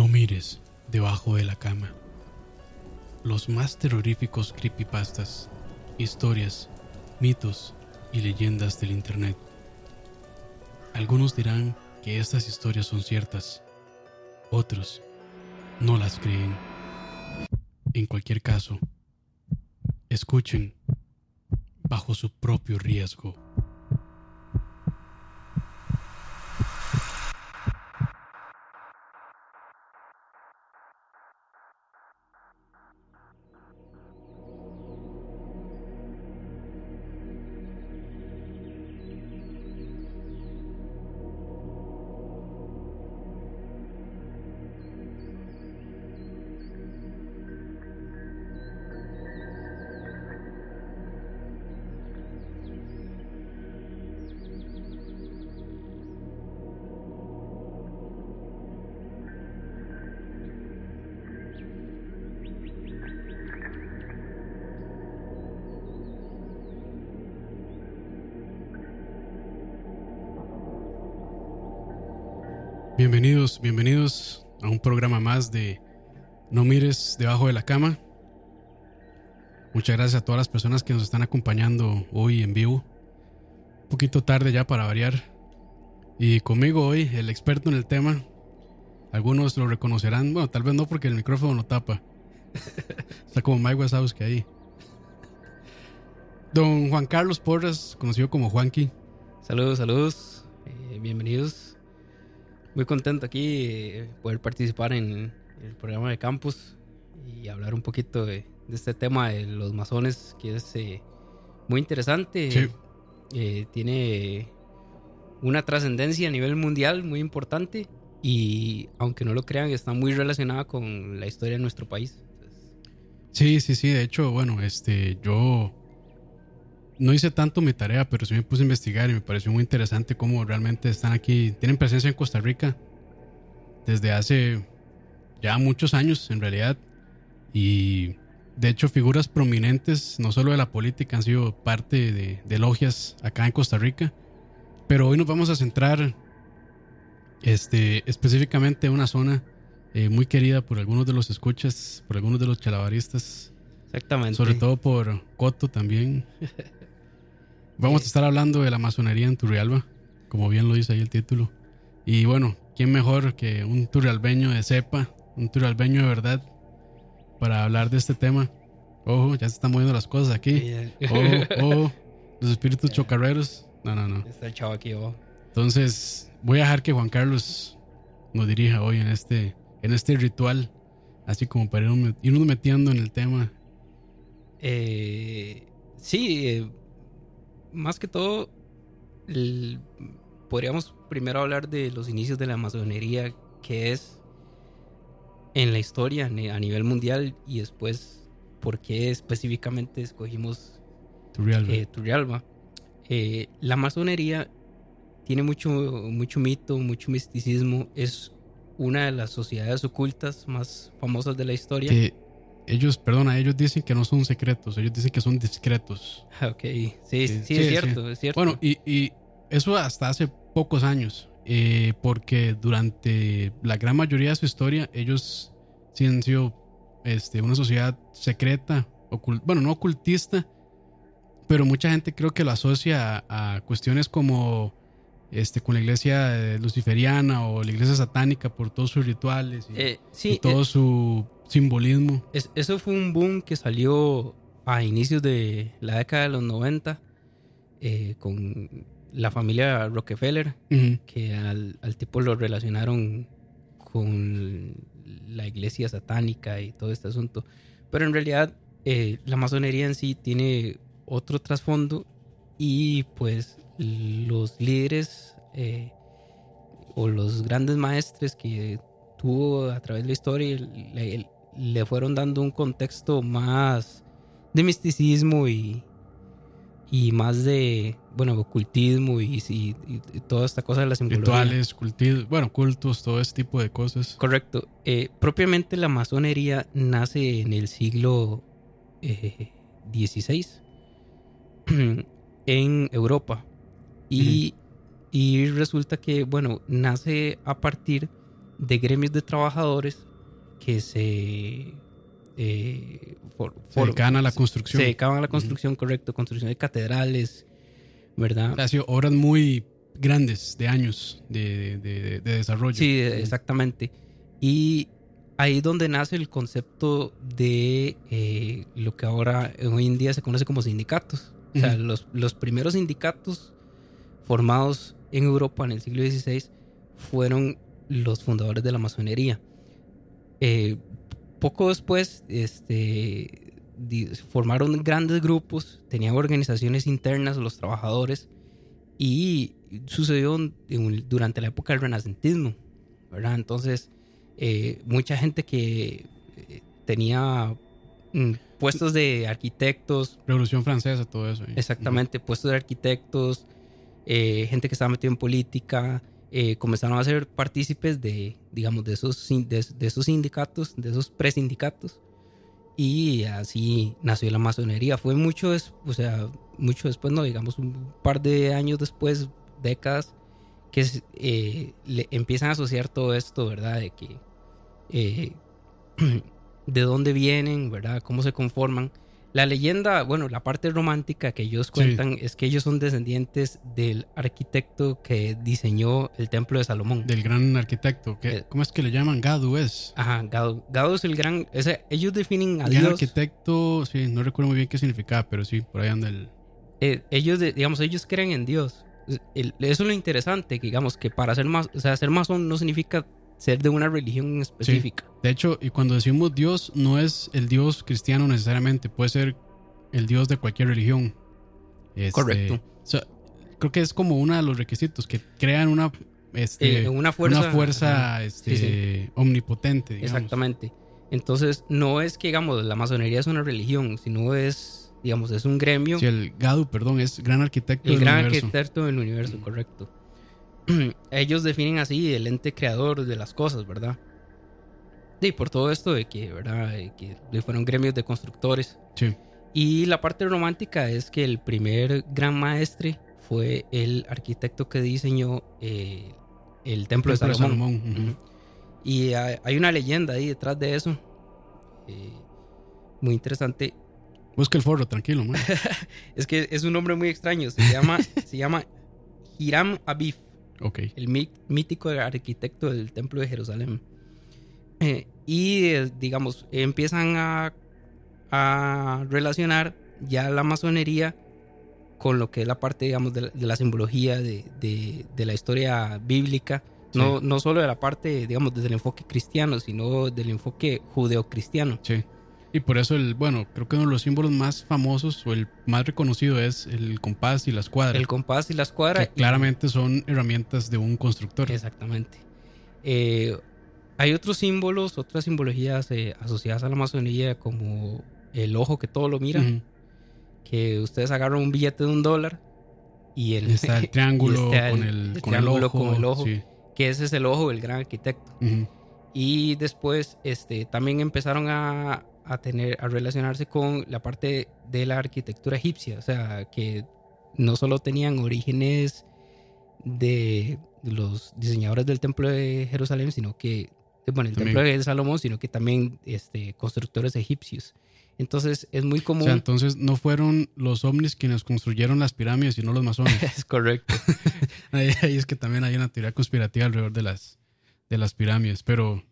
No mires debajo de la cama. Los más terroríficos creepypastas, historias, mitos y leyendas del Internet. Algunos dirán que estas historias son ciertas, otros no las creen. En cualquier caso, escuchen bajo su propio riesgo. Más de No mires debajo de la cama. Muchas gracias a todas las personas que nos están acompañando hoy en vivo. Un poquito tarde ya para variar. Y conmigo hoy el experto en el tema. Algunos lo reconocerán, bueno, tal vez no porque el micrófono lo tapa. Está como Mike Wazowski ahí. Don Juan Carlos Porras, conocido como Juanqui. Saludos, saludos. Eh, bienvenidos muy contento aquí eh, poder participar en el programa de campus y hablar un poquito de, este tema de los masones, que es eh, muy interesante. Eh, tiene una trascendencia a nivel mundial muy importante y aunque no lo crean, está muy relacionada con la historia de nuestro país. Sí, sí, sí. De hecho, bueno, este, yo no hice tanto mi tarea, pero sí me puse a investigar y me pareció muy interesante cómo realmente están aquí, tienen presencia en Costa Rica desde hace ya muchos años en realidad. Y de hecho figuras prominentes, no solo de la política, han sido parte de, logias acá en Costa Rica. Pero hoy nos vamos a centrar este, específicamente en una zona eh, muy querida por algunos de los escuchas, por algunos de los chalabaristas. Exactamente. Sobre todo por Coto también. Vamos a estar hablando de la masonería en Turrialba, como bien lo dice ahí el título. Y bueno, ¿quién mejor que un turrialbeño de cepa, un turrialbeño de verdad, para hablar de este tema? Ojo, ya se están moviendo las cosas aquí. Ojo, ojo, los espíritus chocarreros. No, no, no. Está el chavo aquí, ojo. Entonces, voy a dejar que Juan Carlos nos dirija hoy en este, en este ritual, así como para irnos metiendo en el tema. Eh, sí, eh, más que todo, podríamos primero hablar de los inicios de la masonería, que es en la historia a nivel mundial, y después por qué específicamente escogimos Turrialba. Eh, eh, la masonería tiene mucho, mucho mito, mucho misticismo, es una de las sociedades ocultas más famosas de la historia ellos, perdona, ellos dicen que no son secretos, ellos dicen que son discretos. Ok, sí, sí, es, cierto, es cierto. Bueno, y, eso hasta hace pocos años, eh, porque durante la gran mayoría de su historia, ellos sí han sido este, una sociedad secreta, bueno, no ocultista, pero mucha gente creo que lo asocia a, cuestiones como este, con la iglesia luciferiana o la iglesia satánica por todos sus rituales y, eh, todo eh, su simbolismo. eso fue un boom que salió a inicios de la década de los 90 eh, con la familia Rockefeller, que al, tipo lo relacionaron con la iglesia satánica y todo este asunto. Pero en realidad eh, la masonería en sí tiene otro trasfondo y pues los líderes eh, o los grandes maestres que tuvo a través de la historia, el, le fueron dando un contexto más de misticismo y, y más de, bueno, ocultismo y, toda esta cosa de la simbología. Rituales, bueno, cultos, todo ese tipo de cosas. Correcto. Eh, propiamente la masonería nace en el siglo XVI eh, en Europa. Y, y resulta que, bueno, nace a partir de gremios de trabajadores que se... Eh, se dedicaban a la construcción. Se dedicaban a la construcción, correcto. Construcción de catedrales, ¿verdad? Ha sido obras muy grandes de años de, de, desarrollo. Sí, exactamente. Y ahí donde nace el concepto de eh, lo que ahora hoy en día se conoce como sindicatos. O sea, los, los, primeros sindicatos formados en Europa en el siglo XVI fueron los fundadores de la masonería. Eh, poco después, este, formaron grandes grupos, tenían organizaciones internas, los trabajadores, y sucedió durante la época del renacentismo, ¿verdad? Entonces, eh, mucha gente que eh, tenía mm, puestos de arquitectos. Revolución Francesa, todo eso. Exactamente, puestos de arquitectos, eh, gente que estaba metida en política, comenzaron a ser partícipes de, digamos, de esos, de, de esos sindicatos, de esos presindicatos y así nació la masonería. Fue mucho, o sea, mucho después, no, digamos un par de años después, décadas, que eh, le empiezan a asociar todo esto, ¿verdad? De que, eh, de dónde vienen, ¿verdad? Cómo se conforman. La leyenda, bueno, la parte romántica que ellos cuentan es que ellos son descendientes del arquitecto que diseñó el templo de Salomón. Del gran arquitecto. Que, eh, ¿Cómo es que le llaman? Gadu es. Ajá, Gadu. Gadu es el gran. ellos definen a el Dios. arquitecto, sí, no recuerdo muy bien qué significaba, pero sí, por ahí anda el. Eh, ellos, digamos, ellos creen en Dios. eso es lo interesante, que digamos que para ser más, o sea, ser masón no significa ser de una religión específica. De hecho, y cuando decimos Dios, no es el Dios cristiano necesariamente, puede ser el Dios de cualquier religión. Este, Correcto. creo que es como uno de los requisitos, que crean una, este, eh, una fuerza, una fuerza este, omnipotente. Exactamente. Entonces, no es que, digamos, la masonería es una religión, sino es, digamos, es un gremio. Sí, el GADU, perdón, es Gran Arquitecto el del Gran Arquitecto del Universo, correcto. ellos definen así el ente creador de las cosas, ¿verdad? Y por todo esto de que, ¿verdad? que fueron gremios de constructores. Sí. Y la parte romántica es que el primer gran maestre fue el arquitecto que diseñó eh, el templo de Salomón. Y hay una leyenda ahí detrás de eso. Eh, muy interesante. Busca el foro, tranquilo, es que es un nombre muy extraño. Se llama, se llama Hiram Abif. El mítico arquitecto del Templo de Jerusalén. Eh, y, eh, digamos, empiezan a, a, relacionar ya la masonería con lo que es la parte, digamos, de, la simbología de, de, la historia bíblica. No, no solo de la parte, digamos, desde el enfoque cristiano, sino del enfoque judeocristiano. Sí. Y por eso, el, bueno, creo que uno de los símbolos más famosos o el más reconocido es el compás y la escuadra. El compás y la escuadra. Que claramente son herramientas de un constructor. Exactamente. Eh, hay otros símbolos, otras simbologías eh, asociadas a la masonería, como el ojo que todo lo mira. Que ustedes agarran un billete de un dólar y el, está el triángulo con, el, con el ojo. Con el ojo Que ese es el ojo del gran arquitecto. Y después este, también empezaron a, a tener, a relacionarse con la parte de la arquitectura egipcia, o sea, que no solo tenían orígenes de los diseñadores del templo de Jerusalén, sino que, bueno, el templo de Salomón, sino que también este, constructores egipcios. Entonces es muy común. O sea, entonces no fueron los ovnis quienes construyeron las pirámides, sino los masones. es correcto. ahí, es que también hay una teoría conspirativa alrededor de las, de las pirámides, pero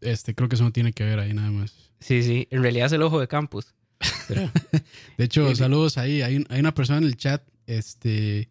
este, creo que eso no tiene que ver ahí nada más. Sí, sí, en realidad es el ojo de campus. de hecho, saludos ahí. Hay, hay, una persona en el chat este,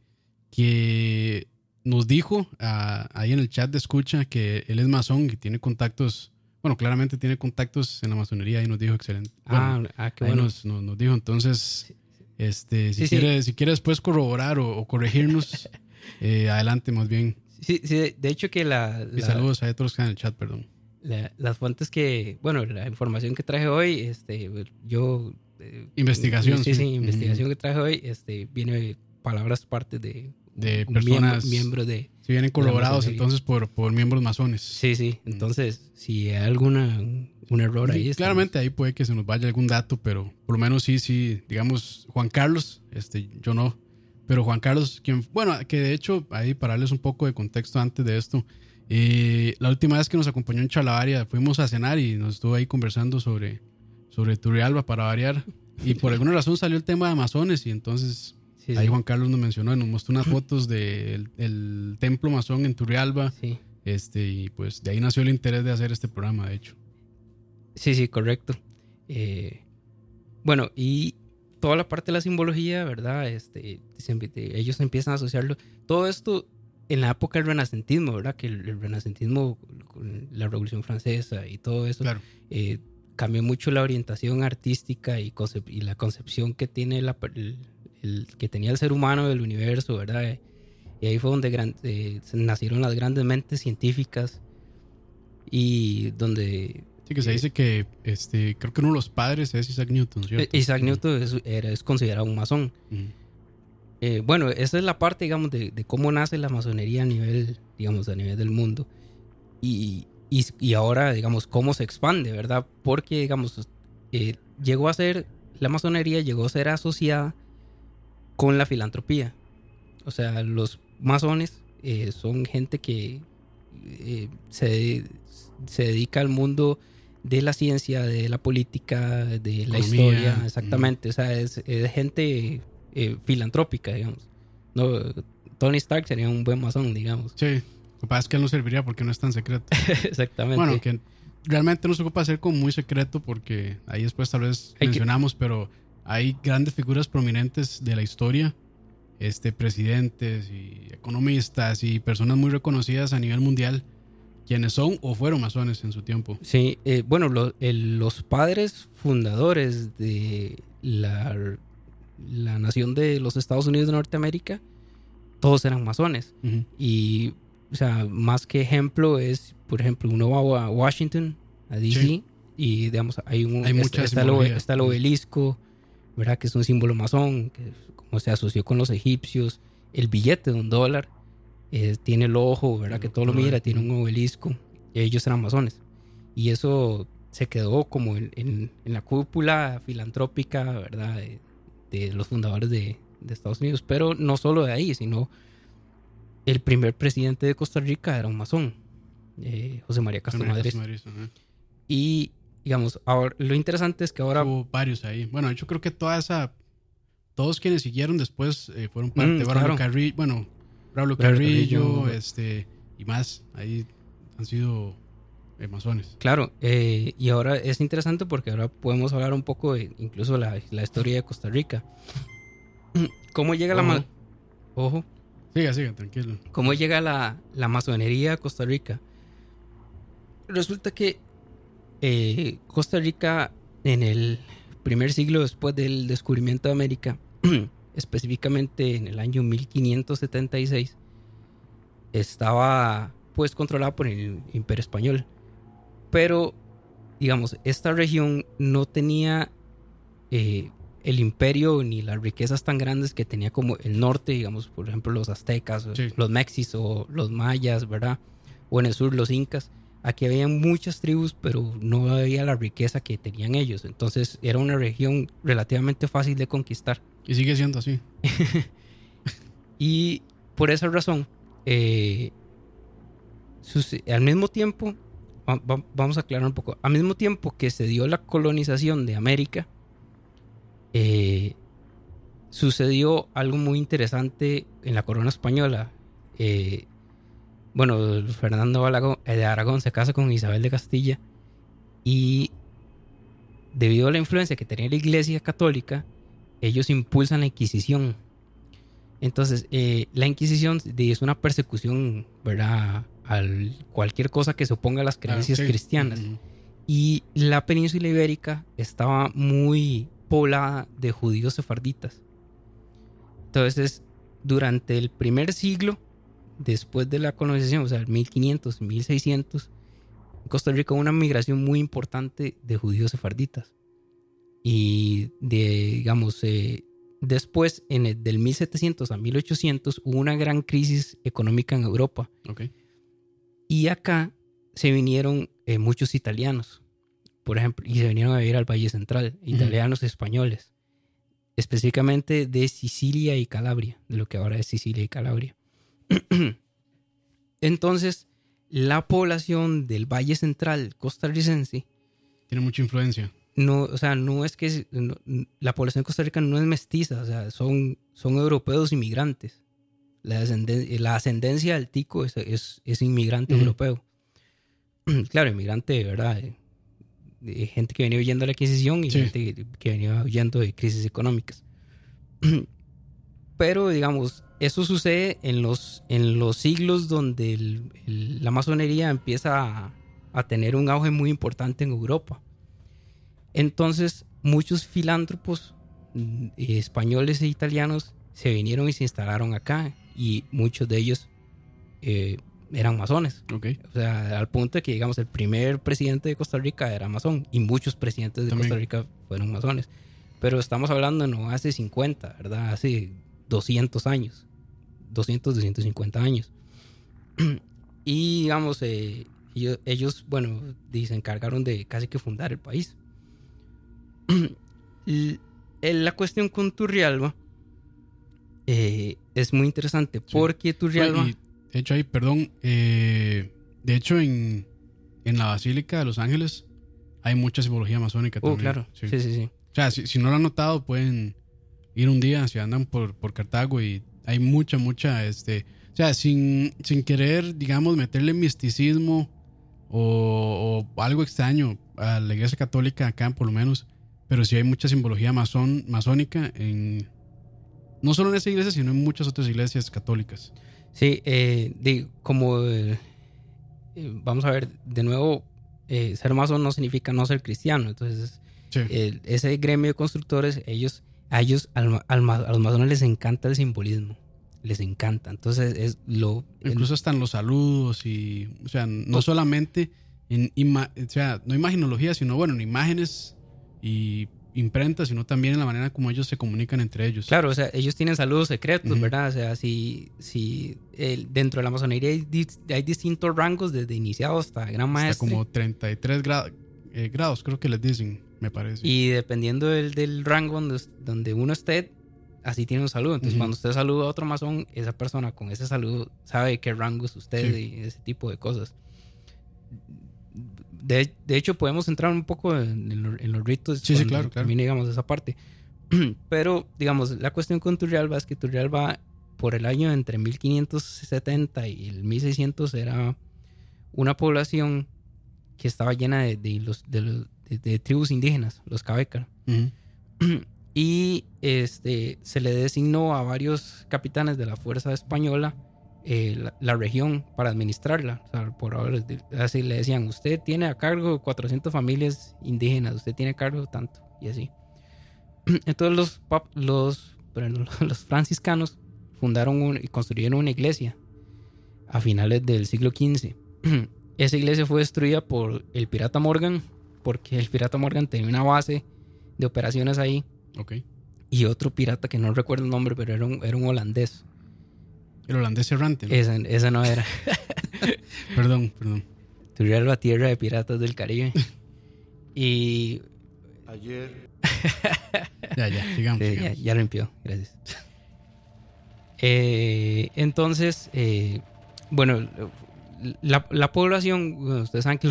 que nos dijo ahí en el chat de escucha que él es masón y tiene contactos. Bueno, claramente tiene contactos en la masonería y nos dijo excelente. ah, ah qué bueno. Nos, nos, dijo entonces, este, si, quiere, si quiere después corroborar o, corregirnos, eh, adelante más bien. Sí, sí, de hecho que la... Y saludos a todos que están en el chat, perdón las fuentes que, bueno, la información que traje hoy, este, yo... Eh, investigación. Sí, sí, investigación que traje hoy, este, viene palabras partes de... De personas... Miembros de... Si vienen colaborados entonces por, por miembros masones. Sí, sí. Entonces, si hay alguna un error ahí. Claramente ahí puede que se nos vaya algún dato, pero por lo menos sí, sí, digamos, Juan Carlos, este, yo no, pero Juan Carlos, quien, bueno, que de hecho, ahí para darles un poco de contexto antes de esto, Y la última vez que nos acompañó en Chalabaria fuimos a cenar y nos estuvo ahí conversando sobre, sobre Turrialba para variar. Y por alguna razón salió el tema de Amazones y entonces ahí Juan Carlos nos mencionó, nos mostró unas fotos del templo masón en Turrialba. Sí. Este, y pues de ahí nació el interés de hacer este programa, de hecho. Sí, sí, correcto. Eh, bueno, y toda la parte de la simbología, ¿verdad? Este, ellos empiezan a asociarlo. Todo esto en la época del renacentismo, ¿verdad? Que el, renacentismo, con la Revolución Francesa y todo eso, eh, cambió mucho la orientación artística y, y la concepción que, tiene la, el, que tenía el ser humano del universo, ¿verdad? Y ahí fue donde eh, nacieron las grandes mentes científicas y donde Sí, que se dice que este, creo que uno de los padres es Isaac Newton, ¿cierto? Eh, Isaac Newton es, era, es considerado un masón. Eh, bueno, esa es la parte, digamos, de, cómo nace la masonería a nivel, digamos, a nivel del mundo. Y, y, ahora, digamos, cómo se expande, ¿verdad? Porque, digamos, eh, llegó a ser, la masonería llegó a ser asociada con la filantropía. O sea, los masones son gente que se, se dedica al mundo de la ciencia, de la política, de la historia, exactamente. O sea, es, gente eh, filantrópica, digamos. No, Tony Stark sería un buen masón, digamos. Sí, lo que pasa es que él no serviría porque no es tan secreto. exactamente. Bueno, que realmente no se ocupa hacer como muy secreto porque ahí después tal vez mencionamos, pero hay grandes figuras prominentes de la historia, este, presidentes y economistas y personas muy reconocidas a nivel mundial quienes son o fueron masones en su tiempo. Sí, eh, bueno, los padres fundadores de la, la, nación de los Estados Unidos de Norteamérica, todos eran masones. Y, o sea, más que ejemplo es, por ejemplo, uno va a Washington, a DC, y digamos, hay un hay está, está, el, está, el, obelisco, ¿verdad? Que es un símbolo masón, que como se asoció con los egipcios, el billete de un dólar eh, tiene el ojo, ¿verdad? Que todo lo mira, tiene un obelisco. Ellos eran masones. Y eso se quedó como en, la cúpula filantrópica, ¿verdad? De, los fundadores de, Estados Unidos. Pero no solo de ahí, sino el primer presidente de Costa Rica era un masón, eh, José María Castro. Y, digamos, ahora, lo interesante es que ahora... Hubo varios ahí. Bueno, yo creo que toda esa... Todos quienes siguieron después eh, fueron parte. Mm, claro. bueno, Pablo Carrillo, este, y más, ahí han sido masones. Claro, eh, y ahora es interesante porque ahora podemos hablar un poco de incluso la, la historia de Costa Rica. ¿Cómo llega la... Ojo. Siga, siga, tranquilo. ¿Cómo llega la, la masonería a Costa Rica? Resulta que eh, Costa Rica en el primer siglo después del descubrimiento de América específicamente en el año 1576, estaba pues controlada por el imperio español. Pero, digamos, esta región no tenía eh, el imperio ni las riquezas tan grandes que tenía como el norte, digamos, por ejemplo, los aztecas, los mexis o los mayas, ¿verdad? O en el sur los incas. Aquí había muchas tribus, pero no había la riqueza que tenían ellos. Entonces era una región relativamente fácil de conquistar. Y sigue siendo así. y por esa razón, eh, al mismo tiempo, vamos a aclarar un poco, al mismo tiempo que se dio la colonización de América, eh, sucedió algo muy interesante en la corona española. Eh, bueno, Fernando de Aragón se casa con Isabel de Castilla y debido a la influencia que tenía la Iglesia Católica, ellos impulsan la Inquisición. Entonces, eh, la Inquisición es una persecución, ¿verdad? A cualquier cosa que se oponga a las creencias cristianas. Y la península ibérica estaba muy poblada de judíos sefarditas. Entonces, durante el primer siglo, después de la colonización, o sea, el 1500, 1600, en Costa Rica hubo una migración muy importante de judíos sefarditas. Y de, digamos, eh, después, en el, del 1700 a 1800, hubo una gran crisis económica en Europa. Y acá se vinieron eh, muchos italianos, por ejemplo, y se vinieron a vivir al Valle Central, italianos españoles, específicamente de Sicilia y Calabria, de lo que ahora es Sicilia y Calabria. Entonces, la población del Valle Central costarricense tiene mucha influencia. No, o sea, no es que la población de Costa Rica no es mestiza, o sea, son, son europeos inmigrantes. La, la ascendencia del tico es, es, inmigrante europeo. claro, inmigrante, ¿verdad? De, gente que venía huyendo de la adquisición y gente que venía huyendo de crisis económicas. Pero, digamos, eso sucede en los, en los siglos donde la masonería empieza a, tener un auge muy importante en Europa. Entonces, muchos filántropos mm, españoles e italianos se vinieron y se instalaron acá y muchos de ellos eh, eran masones. O sea, al punto de que, digamos, el primer presidente de Costa Rica era masón y muchos presidentes de Costa Rica fueron masones. Pero estamos hablando no hace 50, ¿verdad? Hace 200 años. 200, 250 años. y digamos, eh, ellos, bueno, se encargaron de casi que fundar el país. la cuestión con Turrialba eh, es muy interesante porque Turrialba... de hecho, ahí, perdón, eh, de hecho en, en la Basílica de Los Ángeles hay mucha simbología masónica oh, claro. Sí, sí, sí. O sea, si, si, no lo han notado, pueden ir un día, si andan por, por Cartago y hay mucha, mucha, este, o sea, sin, sin querer, digamos, meterle misticismo o, algo extraño a la iglesia católica acá, por lo menos, pero sí hay mucha simbología masón, masónica en, no solo en esa iglesia, sino en muchas otras iglesias católicas. Sí, eh, como, eh, vamos a ver, de nuevo, eh, ser masón no significa no ser cristiano, entonces, ese gremio de constructores, ellos a ellos, a los masones les encanta el simbolismo. Les encanta. Entonces es lo... Incluso están los saludos y, o sea, no solamente en, o sea, no imaginología, sino bueno, en imágenes y imprentas, sino también en la manera como ellos se comunican entre ellos. Claro, o sea, ellos tienen saludos secretos, ¿verdad? O sea, si, si dentro de la masonería hay, distintos rangos desde iniciado hasta gran maestro. Hasta como 33 eh, grados, creo que les dicen me parece. Y dependiendo del, del rango donde, donde, uno esté, así tiene un saludo. Entonces, cuando usted saluda a otro masón, esa persona con ese saludo sabe qué rango es usted y ese tipo de cosas. De, de, hecho, podemos entrar un poco en, los ritos. Sí, sí, claro, claro. También, digamos, esa parte. Pero, digamos, la cuestión con Turrialba es que Turrialba, por el año entre 1570 y el 1600, era una población que estaba llena de, de los, de, los, de, tribus indígenas, los Cabecar. Y este, se le designó a varios capitanes de la Fuerza Española eh, la, región para administrarla. por ahora, así le decían, usted tiene a cargo 400 familias indígenas, usted tiene a cargo tanto, y así. Entonces los, los, los franciscanos fundaron y construyeron una iglesia a finales del siglo XV. Esa iglesia fue destruida por el pirata Morgan porque el pirata Morgan tenía una base de operaciones ahí. Y otro pirata que no recuerdo el nombre, pero era un, era un holandés. El holandés errante. ¿no? Esa, no era. perdón, perdón. Tuvieron la tierra de piratas del Caribe. y. Ayer. ya, ya, digamos. Ya, ya, limpió, gracias. Eh, entonces, eh, bueno, la, población, ustedes saben que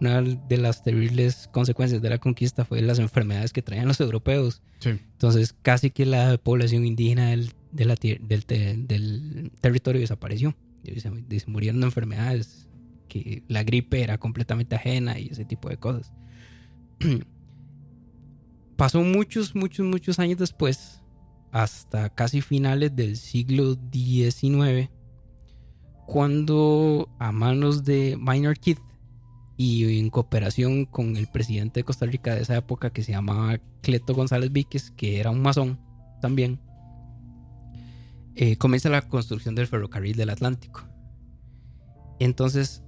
una de las terribles consecuencias de la conquista fue las enfermedades que traían los europeos. Entonces, casi que la población indígena del, del, territorio desapareció. Se, murieron de enfermedades, que la gripe era completamente ajena y ese tipo de cosas. Pasó muchos, muchos, muchos años después, hasta casi finales del siglo XIX cuando a manos de Minor Keith y en cooperación con el presidente de Costa Rica de esa época que se llamaba Cleto González Víquez, que era un masón también, eh, comienza la construcción del ferrocarril del Atlántico. Entonces,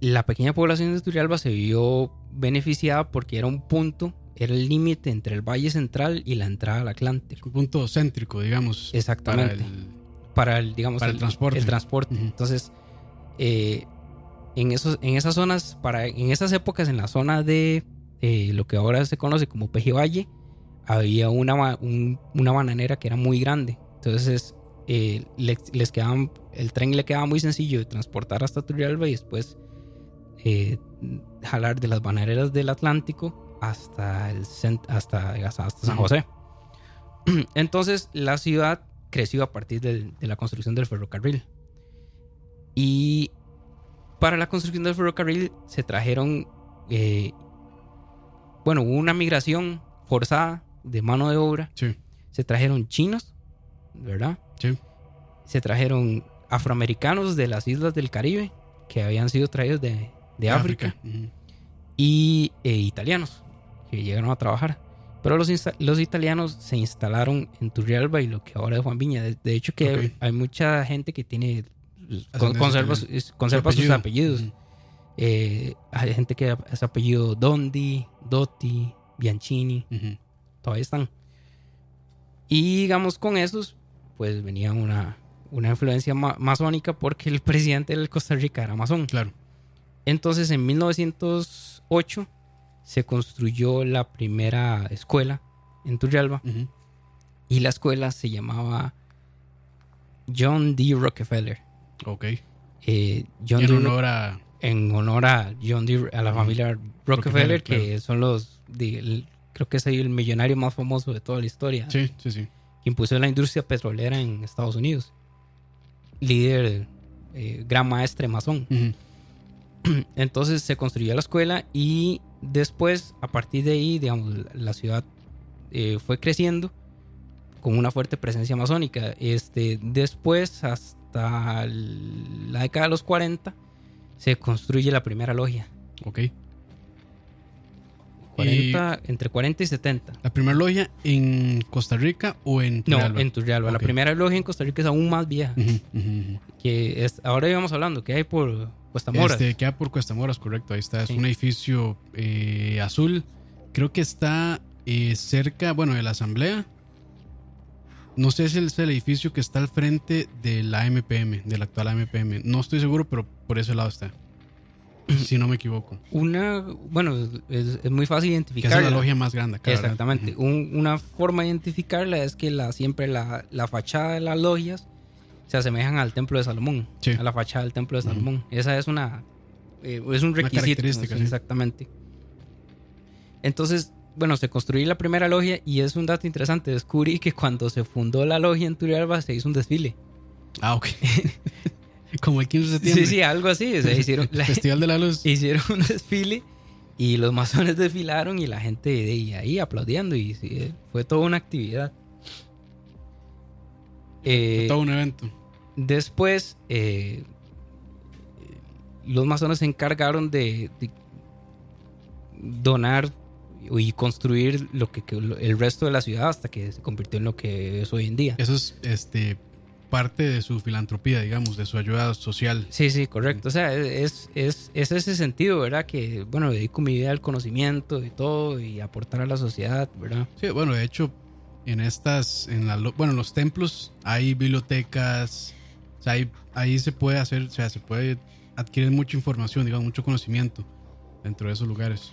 la pequeña población de Turrialba se vio beneficiada porque era un punto, era el límite entre el Valle Central y la entrada al Atlántico. Un punto céntrico, digamos. Exactamente para el, digamos, el, transporte. El transporte. Entonces, eh, en, esos, en esas zonas, para, en esas épocas, en la zona de eh, lo que ahora se conoce como Peje Valle, había una, una bananera que era muy grande. Entonces, eh, les, quedaban, el tren le quedaba muy sencillo de transportar hasta Turrialba y después eh, jalar de las bananeras del Atlántico hasta, el, hasta, hasta, San José. Entonces la ciudad creció a partir de la construcción del ferrocarril. Y para la construcción del ferrocarril se trajeron, eh, bueno, hubo una migración forzada de mano de obra. Se trajeron chinos, ¿verdad? Sí. Se trajeron afroamericanos de las islas del Caribe que habían sido traídos de, África. Y eh, italianos que llegaron a trabajar. Pero los, los italianos se instalaron en Turrialba y lo que ahora es Juan Viña. De, hecho, que hay, mucha gente que tiene conserva, conserva sus apellidos. Eh, hay gente que es apellido Dondi, Dotti, Bianchini. Todavía están. Y digamos, con esos, pues venía una, una influencia masónica porque el presidente de Costa Rica era masón. Claro. Entonces, en 1908 se construyó la primera escuela en Turrialba. Y la escuela se llamaba John D. Rockefeller. Ok. Eh, John en honor a... En honor a John D. a la familia Rockefeller, que son los... creo que es ahí el millonario más famoso de toda la historia. Sí, sí, sí. Que impuso la industria petrolera en Estados Unidos. Líder, eh, gran maestre masón. Entonces se construyó la escuela y Después, a partir de ahí, digamos, la ciudad eh, fue creciendo con una fuerte presencia masónica. Este, después, hasta la década de los 40, se construye la primera logia. Ok. Entre 40 y 70. ¿La primera logia en Costa Rica o en Turrialba? No, en Turrialba. La primera logia en Costa Rica es aún más vieja. Que es, ahora íbamos hablando, que hay por Cuesta Moras. Este, queda por Cuesta Moras, correcto. Ahí está. Es un edificio eh, azul. Creo que está eh, cerca, bueno, de la Asamblea. No sé si es el edificio que está al frente de la MPM, de la actual AMPM. No estoy seguro, pero por ese lado está. Si no me equivoco. Una, bueno, es, muy fácil identificarla. es la logia más grande. Exactamente. una forma de identificarla es que la, siempre la, la fachada de las logias se asemejan al templo de Salomón, a la fachada del templo de Salomón. Esa es una eh, es un requisito, exactamente. Entonces, bueno, se construyó la primera logia y es un dato interesante. Descubrí que cuando se fundó la logia en Turrialba se hizo un desfile. Ah, ok. Como el 15 de septiembre. Sí, sí, algo así. O hicieron Festival de la Luz. Hicieron un desfile y los masones desfilaron y la gente de ahí aplaudiendo y fue toda una actividad. Eh, todo un evento. Después, eh, los masones se encargaron de, donar y construir lo que, el resto de la ciudad hasta que se convirtió en lo que es hoy en día. Eso es este parte de su filantropía, digamos, de su ayuda social. Sí, sí, correcto. O sea, es, es, es ese sentido, ¿verdad? Que, bueno, dedico mi vida al conocimiento y todo y aportar a la sociedad, ¿verdad? Sí, bueno, de hecho, en estas, en la, bueno, en los templos hay bibliotecas, o sea, ahí, se puede hacer, o sea, se puede adquirir mucha información, digamos, mucho conocimiento dentro de esos lugares.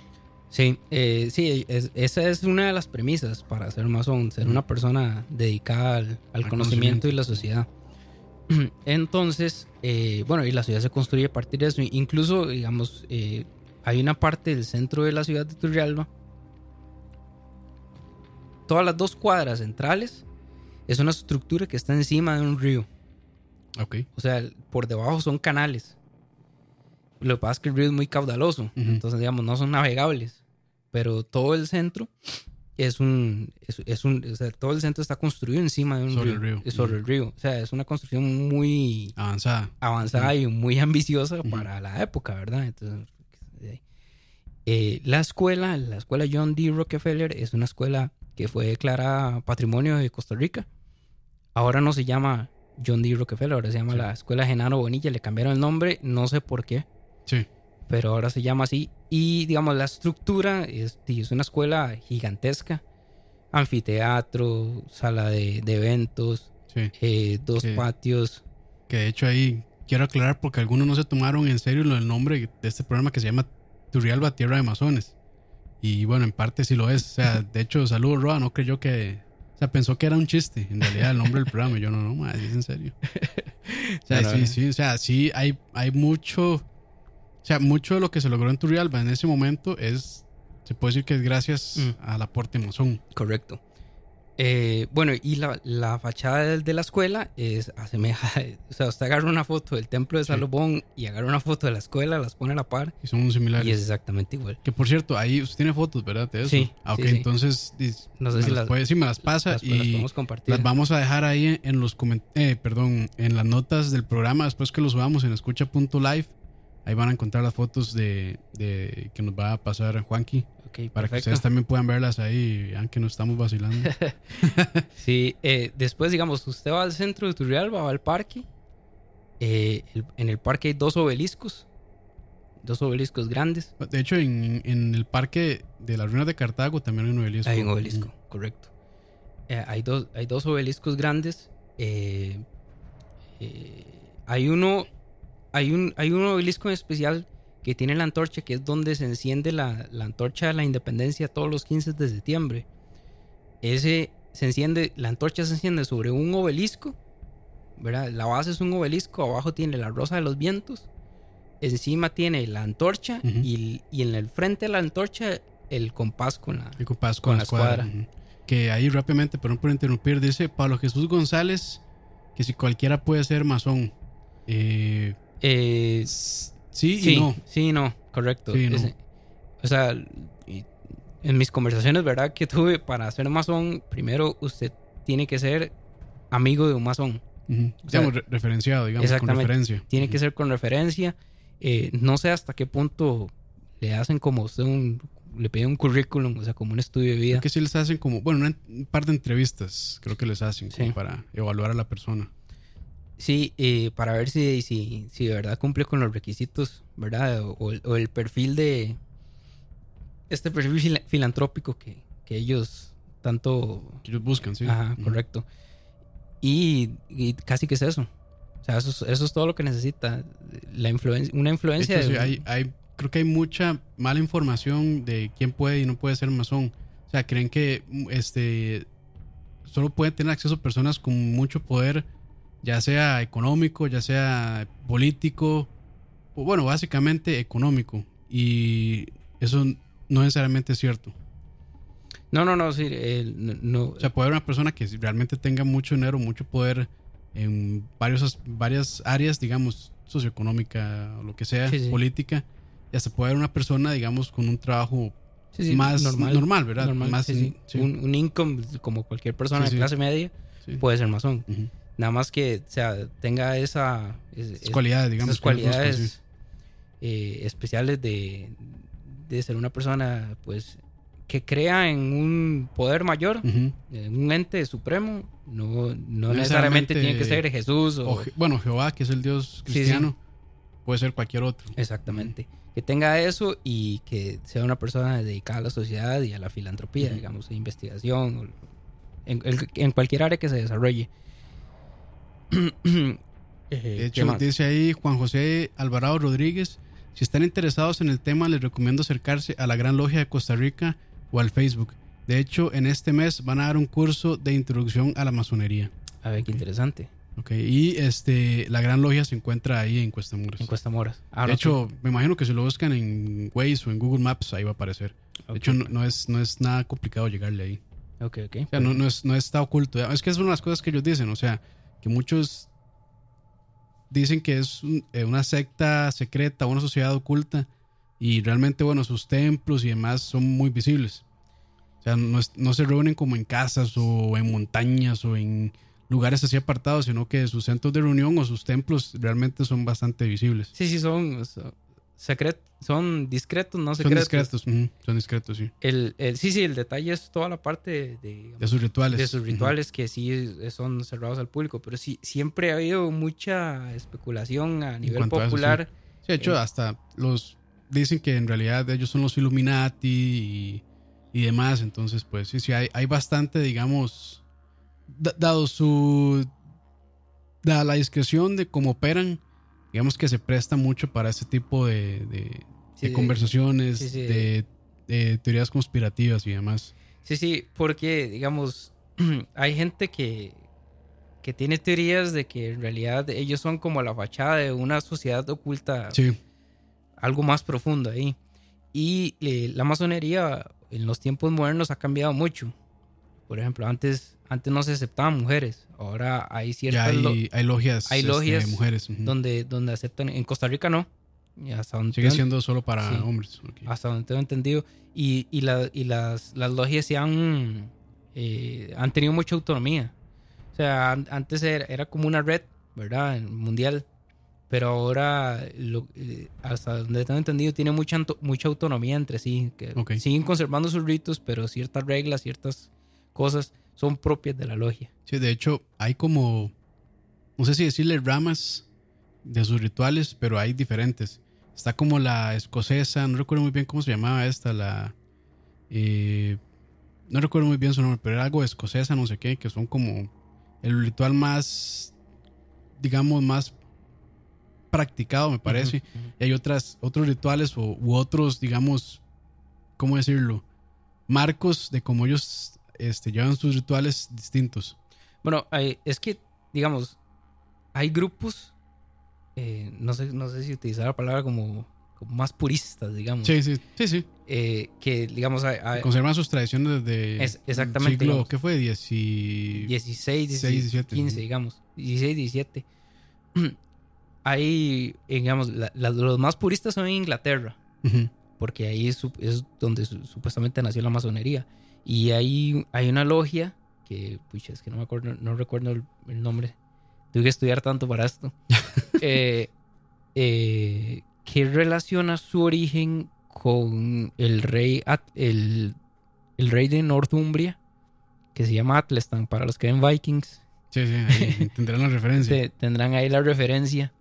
Sí, eh, sí, esa es una de las premisas para ser masón, ser una persona dedicada al, conocimiento, y la sociedad. Entonces, eh, bueno, y la ciudad se construye a partir de eso. Incluso, digamos, eh, hay una parte del centro de la ciudad de Turrialba. Todas las dos cuadras centrales es una estructura que está encima de un río. O sea, por debajo son canales. Lo que pasa es que el río es muy caudaloso. Entonces, digamos, no son navegables. Pero todo el centro es un. Es, un o sea, todo el centro está construido encima de un sobre río. El río. Sobre el río. O sea, es una construcción muy. Avanzada. Avanzada y muy ambiciosa para la época, ¿verdad? Entonces. Eh, la escuela, la escuela John D. Rockefeller, es una escuela que fue declarada Patrimonio de Costa Rica. Ahora no se llama John D. Rockefeller, ahora se llama la Escuela Genaro Bonilla, le cambiaron el nombre, no sé por qué. Sí. Pero ahora se llama así. Y digamos, la estructura es, es una escuela gigantesca. Anfiteatro, sala de, eventos, eh, dos patios. Que de hecho ahí quiero aclarar porque algunos no se tomaron en serio el nombre de este programa que se llama Turrialba Tierra de Masones. Y bueno, en parte sí lo es. O sea, de hecho, saludos, Roa. No creyó que O sea, pensó que era un chiste, en realidad, el nombre del programa. yo, no, no, más, es en serio. O sea, sí, sí, o sea, sí, hay, hay mucho. O sea, mucho de lo que se logró en Turrialba en ese momento es. Se puede decir que es gracias mm. al aporte masón. Correcto. Eh, bueno, y la, la, fachada de la escuela es asemeja. O sea, usted agarra una foto del templo de Salomón y agarra una foto de la escuela, las pone a la par. Y son similares. Y es exactamente igual. Que por cierto, ahí usted tiene fotos, ¿verdad? De eso? Sí. Ah, ok, entonces. No sé si las, puede, sí, me las pasa las, y las, compartir. las vamos a dejar ahí en los eh, perdón, en las notas del programa después que los subamos en escucha.live. Ahí van a encontrar las fotos de, de que nos va a pasar Juanqui para que ustedes también puedan verlas ahí, aunque no estamos vacilando. sí, eh, después, digamos, usted va al centro de Turrialba, va al parque. Eh, en el parque hay dos obeliscos. Dos obeliscos grandes. De hecho, en, el parque de las ruinas de Cartago también hay un obelisco. Hay un obelisco, correcto. Eh, hay, dos, hay dos obeliscos grandes. hay uno. Hay un, hay un obelisco en especial que tiene la antorcha, que es donde se enciende la, antorcha de la independencia todos los 15 de septiembre. Ese se enciende, la antorcha se enciende sobre un obelisco, ¿verdad? La base es un obelisco, abajo tiene la rosa de los vientos, encima tiene la antorcha y, en el frente de la antorcha el compás con la, el compás con, la escuadra. Que ahí rápidamente, perdón por interrumpir, dice Pablo Jesús González que si cualquiera puede ser masón. Eh, eh, Sí, sí y no. Sí, no, correcto. o sea, en mis conversaciones, ¿verdad? Que tuve para ser masón, primero usted tiene que ser amigo de un masón. digamos, referenciado, digamos, con referencia. Tiene que ser con referencia. Eh, no sé hasta qué punto le hacen como usted un, le piden un currículum, o sea, como un estudio de vida. Creo que sí les hacen como, bueno, un par de entrevistas, creo que les hacen para evaluar a la persona. Sí, eh, para ver si, si, si de verdad cumple con los requisitos, ¿verdad? O, el perfil de. Este perfil filantrópico que, ellos tanto. Que ellos buscan, sí. Ajá, correcto. Y, casi que es eso. O sea, eso, es todo lo que necesita. La influencia, una influencia. de hay, hay, creo que hay mucha mala información de quién puede y no puede ser masón. O sea, creen que este solo pueden tener acceso a personas con mucho poder ya sea económico, ya sea político, o bueno, básicamente económico. Y eso no necesariamente es cierto. No, no, no, sí, no, O sea, puede haber una persona que realmente tenga mucho dinero, mucho poder en varios, varias áreas, digamos, socioeconómica o lo que sea, política, y hasta puede haber una persona, digamos, con un trabajo más normal, ¿verdad? más, un, un, income como cualquier persona de clase media puede ser masón. Nada más que o sea, tenga esa, cualidades, digamos. Esas cualidades eh, especiales de, de, ser una persona, pues, que crea en un poder mayor, en un ente supremo. No, no, necesariamente, tiene que ser Jesús. O, bueno, Jehová, que es el Dios cristiano. Puede ser cualquier otro. Exactamente. Que tenga eso y que sea una persona dedicada a la sociedad y a la filantropía, digamos, a investigación, en, en cualquier área que se desarrolle. Eh, de hecho, dice ahí Juan José Alvarado Rodríguez, si están interesados en el tema, les recomiendo acercarse a la Gran Logia de Costa Rica o al Facebook. De hecho, en este mes van a dar un curso de introducción a la masonería. A ver, qué interesante. Ok, y este, la Gran Logia se encuentra ahí en Cuesta Moras. En Cuesta Moras. Ah, de hecho, me imagino que si lo buscan en Waze o en Google Maps, ahí va a aparecer. De hecho, no, es, no es nada complicado llegarle ahí. Ok, ok. O sea, no, no, es, no está oculto. Es que es una de las cosas que ellos dicen. O sea, que muchos dicen que es eh, una secta secreta, una sociedad oculta, y realmente, bueno, sus templos y demás son muy visibles. O sea, no, se reúnen como en casas o en montañas o en lugares así apartados, sino que sus centros de reunión o sus templos realmente son bastante visibles. Sí, sí, son, secret, son discretos, no secretos. Son discretos, son discretos, sí. El, sí, sí, el detalle es toda la parte de, de sus rituales. De sus rituales que sí son cerrados al público, pero sí, siempre ha habido mucha especulación a nivel popular. sí. de hecho, eh, hasta los dicen que en realidad ellos son los Illuminati y, demás, entonces pues sí, sí, hay, hay bastante, digamos, dado su... dada la discreción de cómo operan, digamos que se presta mucho para ese tipo de, conversaciones, de, teorías conspirativas y demás. Sí, sí, porque, digamos, hay gente que, que tiene teorías de que en realidad ellos son como la fachada de una sociedad oculta. Sí. Algo más profundo ahí. Y eh, la masonería en los tiempos modernos ha cambiado mucho. Por ejemplo, antes, antes no se aceptaban mujeres. Ahora hay ciertas hay, hay, logias, hay logias este, mujeres. donde, donde aceptan. En Costa Rica no. Hasta Sigue siendo solo para hombres. Hasta donde tengo entendido. Y, y, la, y las, las logias se han, eh, han tenido mucha autonomía. O sea, antes era, era, como una red, ¿verdad? Mundial. Pero ahora, lo, eh, hasta donde tengo entendido, tiene mucha, mucha autonomía entre sí. Que Siguen conservando sus ritos, pero ciertas reglas, ciertas cosas son propias de la logia. Sí, de hecho, hay como, no sé si decirle ramas de sus rituales, pero hay diferentes. Está como la escocesa, no recuerdo muy bien cómo se llamaba esta, la... Eh, no recuerdo muy bien su nombre, pero era algo escocesa, no sé qué, que son como el ritual más, digamos, más practicado, me parece. Y hay otras, otros rituales o, u otros, digamos, ¿cómo decirlo? Marcos de cómo ellos este, llevan sus rituales distintos. Bueno, es que, digamos, hay grupos eh, no, sé, no sé si utilizar la palabra como, más puristas, digamos. Sí, sí, sí, sí. Eh, que, digamos... Conservan sus tradiciones desde... Es, exactamente. Siglo, ¿Qué fue? 16, 17, 15, digamos. 16, 17. hay, digamos, los más puristas son en Inglaterra. Porque ahí es, donde supuestamente nació la masonería. Y ahí hay una logia que, pucha, es que no me acuerdo, no recuerdo el nombre tuve que estudiar tanto para esto, eh, eh, que relaciona su origen con el rey, el, rey de Northumbria, que se llama Atlestan, para los que ven Vikings. Sí, sí, ahí tendrán la referencia. tendrán ahí la referencia.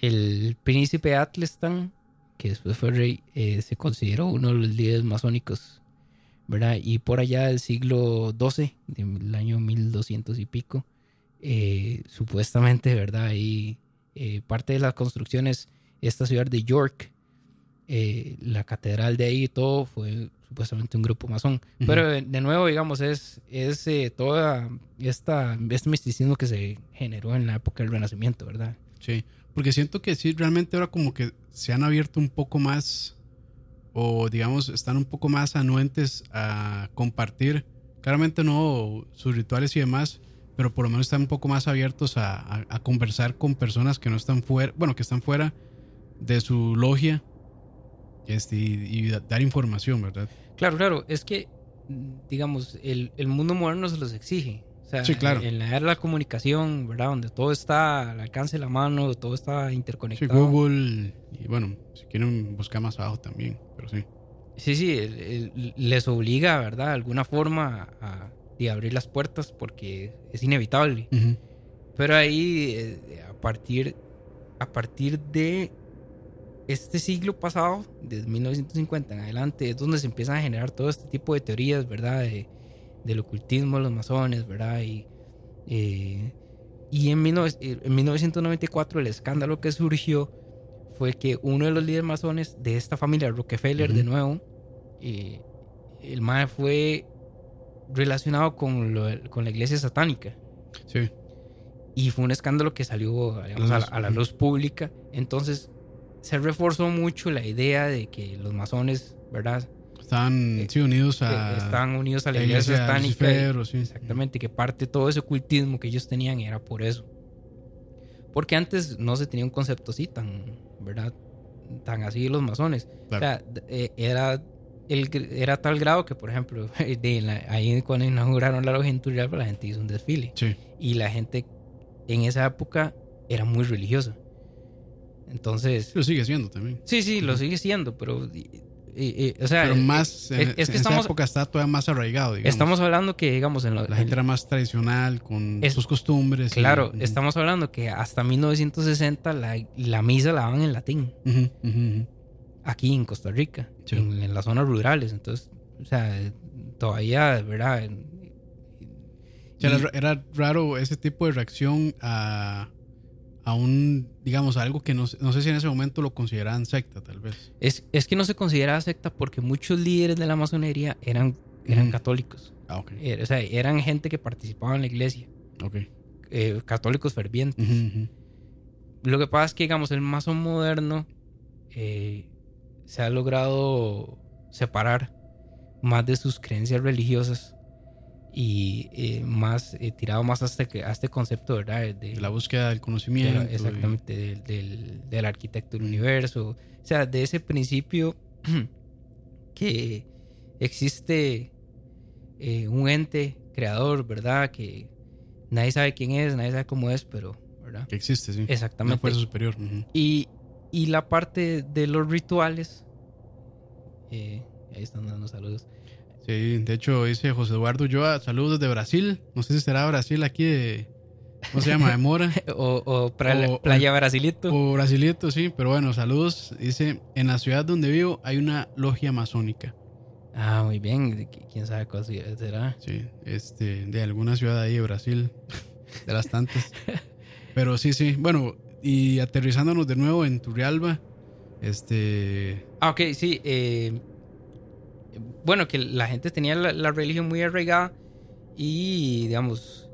El príncipe Atlestan, que después fue rey, eh, se consideró uno de los líderes masónicos, ¿verdad? Y por allá del siglo XII, del año 1200 y pico, eh, supuestamente, ¿verdad? Y eh, parte de las construcciones, esta ciudad de York, eh, la catedral de ahí y todo fue supuestamente un grupo masón. Pero de nuevo, digamos, es, es toda esta, este misticismo que se generó en la época del Renacimiento, ¿verdad? Sí, porque siento que sí, realmente ahora como que se han abierto un poco más, o digamos, están un poco más anuentes a compartir, claramente no sus rituales y demás, pero por lo menos están un poco más abiertos a, conversar con personas que no están fuera, bueno, que están fuera de su logia este, y, dar información, ¿verdad? Claro, claro, es que, digamos, el, mundo moderno se los exige. Sea, sí, claro. en la era de la comunicación, ¿verdad? Donde todo está al alcance de la mano, todo está interconectado. Sí, Google, y bueno, si quieren buscar más abajo también, pero sí. Sí, sí, les obliga, ¿verdad? De alguna forma a de abrir las puertas porque es inevitable. Pero ahí, eh, a, partir, a partir de este siglo pasado, desde 1950 en adelante, es donde se empiezan a generar todo este tipo de teorías, ¿verdad? De, del ocultismo, los masones, ¿verdad? Y, eh, y en, en 1994 el escándalo que surgió fue que uno de los líderes masones de esta familia, Rockefeller, de nuevo, eh, el MAE fue relacionado con, con la iglesia satánica. Sí. Y fue un escándalo que salió a, la luz pública. Entonces se reforzó mucho la idea de que los masones, ¿verdad? Están eh, unidos a. Están unidos a la, iglesia, satánica. Exactamente, que parte de todo ese ocultismo que ellos tenían era por eso. Porque antes no se tenía un concepto así tan, ¿verdad? Tan así de los masones. O sea, eh, era era tal grado que, por ejemplo, ahí cuando inauguraron la logia en la gente hizo un desfile. Y la gente en esa época era muy religiosa. Entonces. Lo sigue siendo también. Sí, sí, lo sigue siendo, pero. O sea, pero más. en, es que esa época está todavía más arraigado. Estamos hablando que, digamos, en la gente era más tradicional, con sus costumbres. Claro, estamos hablando que hasta 1960 la, la misa la daban en latín aquí en Costa Rica, en, las zonas rurales. Entonces, o sea, todavía, ¿verdad? era, raro ese tipo de reacción a, a un, digamos, algo que no, no, sé si en ese momento lo consideraban secta, tal vez. Es, es que no se consideraba secta porque muchos líderes de la masonería eran eran católicos. Ah, ok. Eh, o sea, eran gente que participaba en la iglesia. Ok. Eh, católicos fervientes. Lo que pasa es que, digamos, el mazo moderno eh, se ha logrado separar más de sus creencias religiosas y eh, más tirado más hasta este, a este concepto, ¿verdad? De, la búsqueda del conocimiento. exactamente, del, del, arquitecto del universo. O sea, de ese principio que existe un ente creador, ¿verdad? Que nadie sabe quién es, nadie sabe cómo es, pero, ¿verdad? Que existe, sí. Exactamente. Una fuerza superior. y, y, la parte de los rituales, eh, ahí están dando saludos. Sí, de hecho dice José Eduardo Yoa, saludos desde Brasil. No sé si será Brasil aquí de... ¿Cómo se llama? De Mora. o, Playa Brasilito. O Brasilito, sí. Pero bueno, saludos. Dice, en la ciudad donde vivo hay una logia masónica. Ah, muy bien. ¿Quién sabe cuál será? Sí, este, de alguna ciudad ahí de Brasil, de las tantas. Pero sí, sí. Bueno, y aterrizándonos de nuevo en Turrialba, este... Ah, ok, sí. Eh, bueno, que la gente tenía la, religión muy arraigada y, digamos,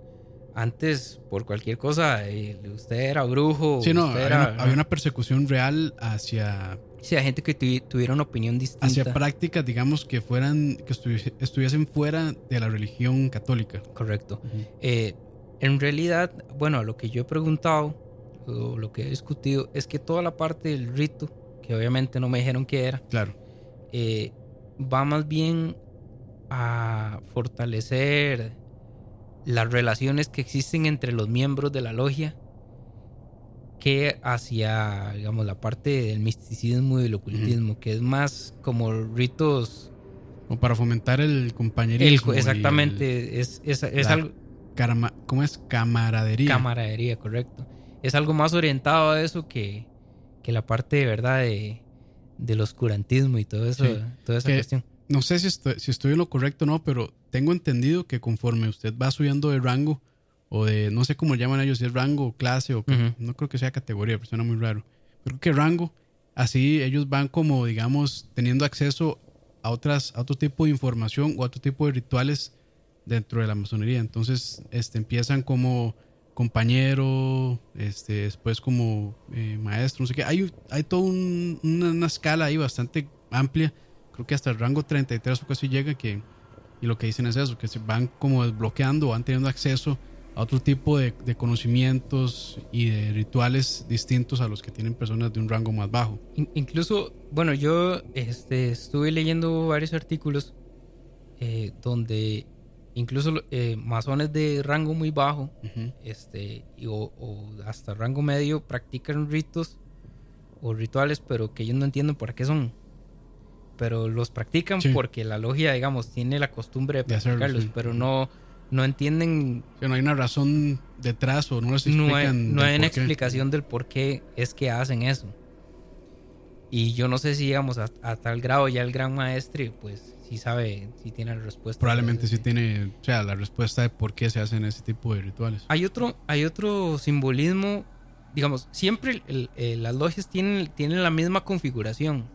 antes por cualquier cosa, eh, usted era brujo. Sí, no, había, había una persecución real hacia Sí, a gente que tuviera una opinión distinta. Hacia prácticas, digamos, que fueran, que estuviesen fuera de la religión católica. Correcto. Eh, en realidad, bueno, lo que yo he preguntado, o lo que he discutido, es que toda la parte del rito, que obviamente no me dijeron qué era, claro. Eh, va más bien a fortalecer las relaciones que existen entre los miembros de la logia que hacia, digamos, la parte del misticismo y el ocultismo, que es más como ritos... O para fomentar el compañerismo. exactamente, es, es, algo... ¿Cómo es? Camaradería. Camaradería, correcto. Es algo más orientado a eso que, que la parte de verdad de, del oscurantismo y todo eso, toda esa cuestión. No sé si estoy, si estoy en lo correcto o no, pero tengo entendido que conforme usted va subiendo de rango, o de, no sé cómo llaman ellos, si es rango, clase o no creo que sea categoría, pero suena muy raro. Creo que rango, así ellos van como, digamos, teniendo acceso a, otras, a otro tipo de información o a otro tipo de rituales dentro de la masonería. Entonces, este, empiezan como compañero, este, después como eh, maestro, no sé qué. Hay, hay toda una, escala ahí bastante amplia. Creo que hasta el rango 33 o casi llega que, y lo que dicen es eso, que se van como desbloqueando, van teniendo acceso otro tipo de, conocimientos y de rituales distintos a los que tienen personas de un rango más bajo. incluso, bueno, yo este, estuve leyendo varios artículos eh, donde incluso eh, masones de rango muy bajo este, o, hasta rango medio practican ritos o rituales, pero que ellos no entienden por qué son. Pero los practican porque la logia, digamos, tiene la costumbre de practicarlos, pero no no entienden. no hay una razón detrás o no les explican. No hay, una explicación del por qué es que hacen eso. Y yo no sé si, digamos, a, tal grado ya el gran maestre, pues sí sabe, si tiene la respuesta. Probablemente sí tiene, o sea, la respuesta de por qué se hacen ese tipo de rituales. Hay otro, hay otro simbolismo, digamos, siempre las logias tienen, tienen la misma configuración.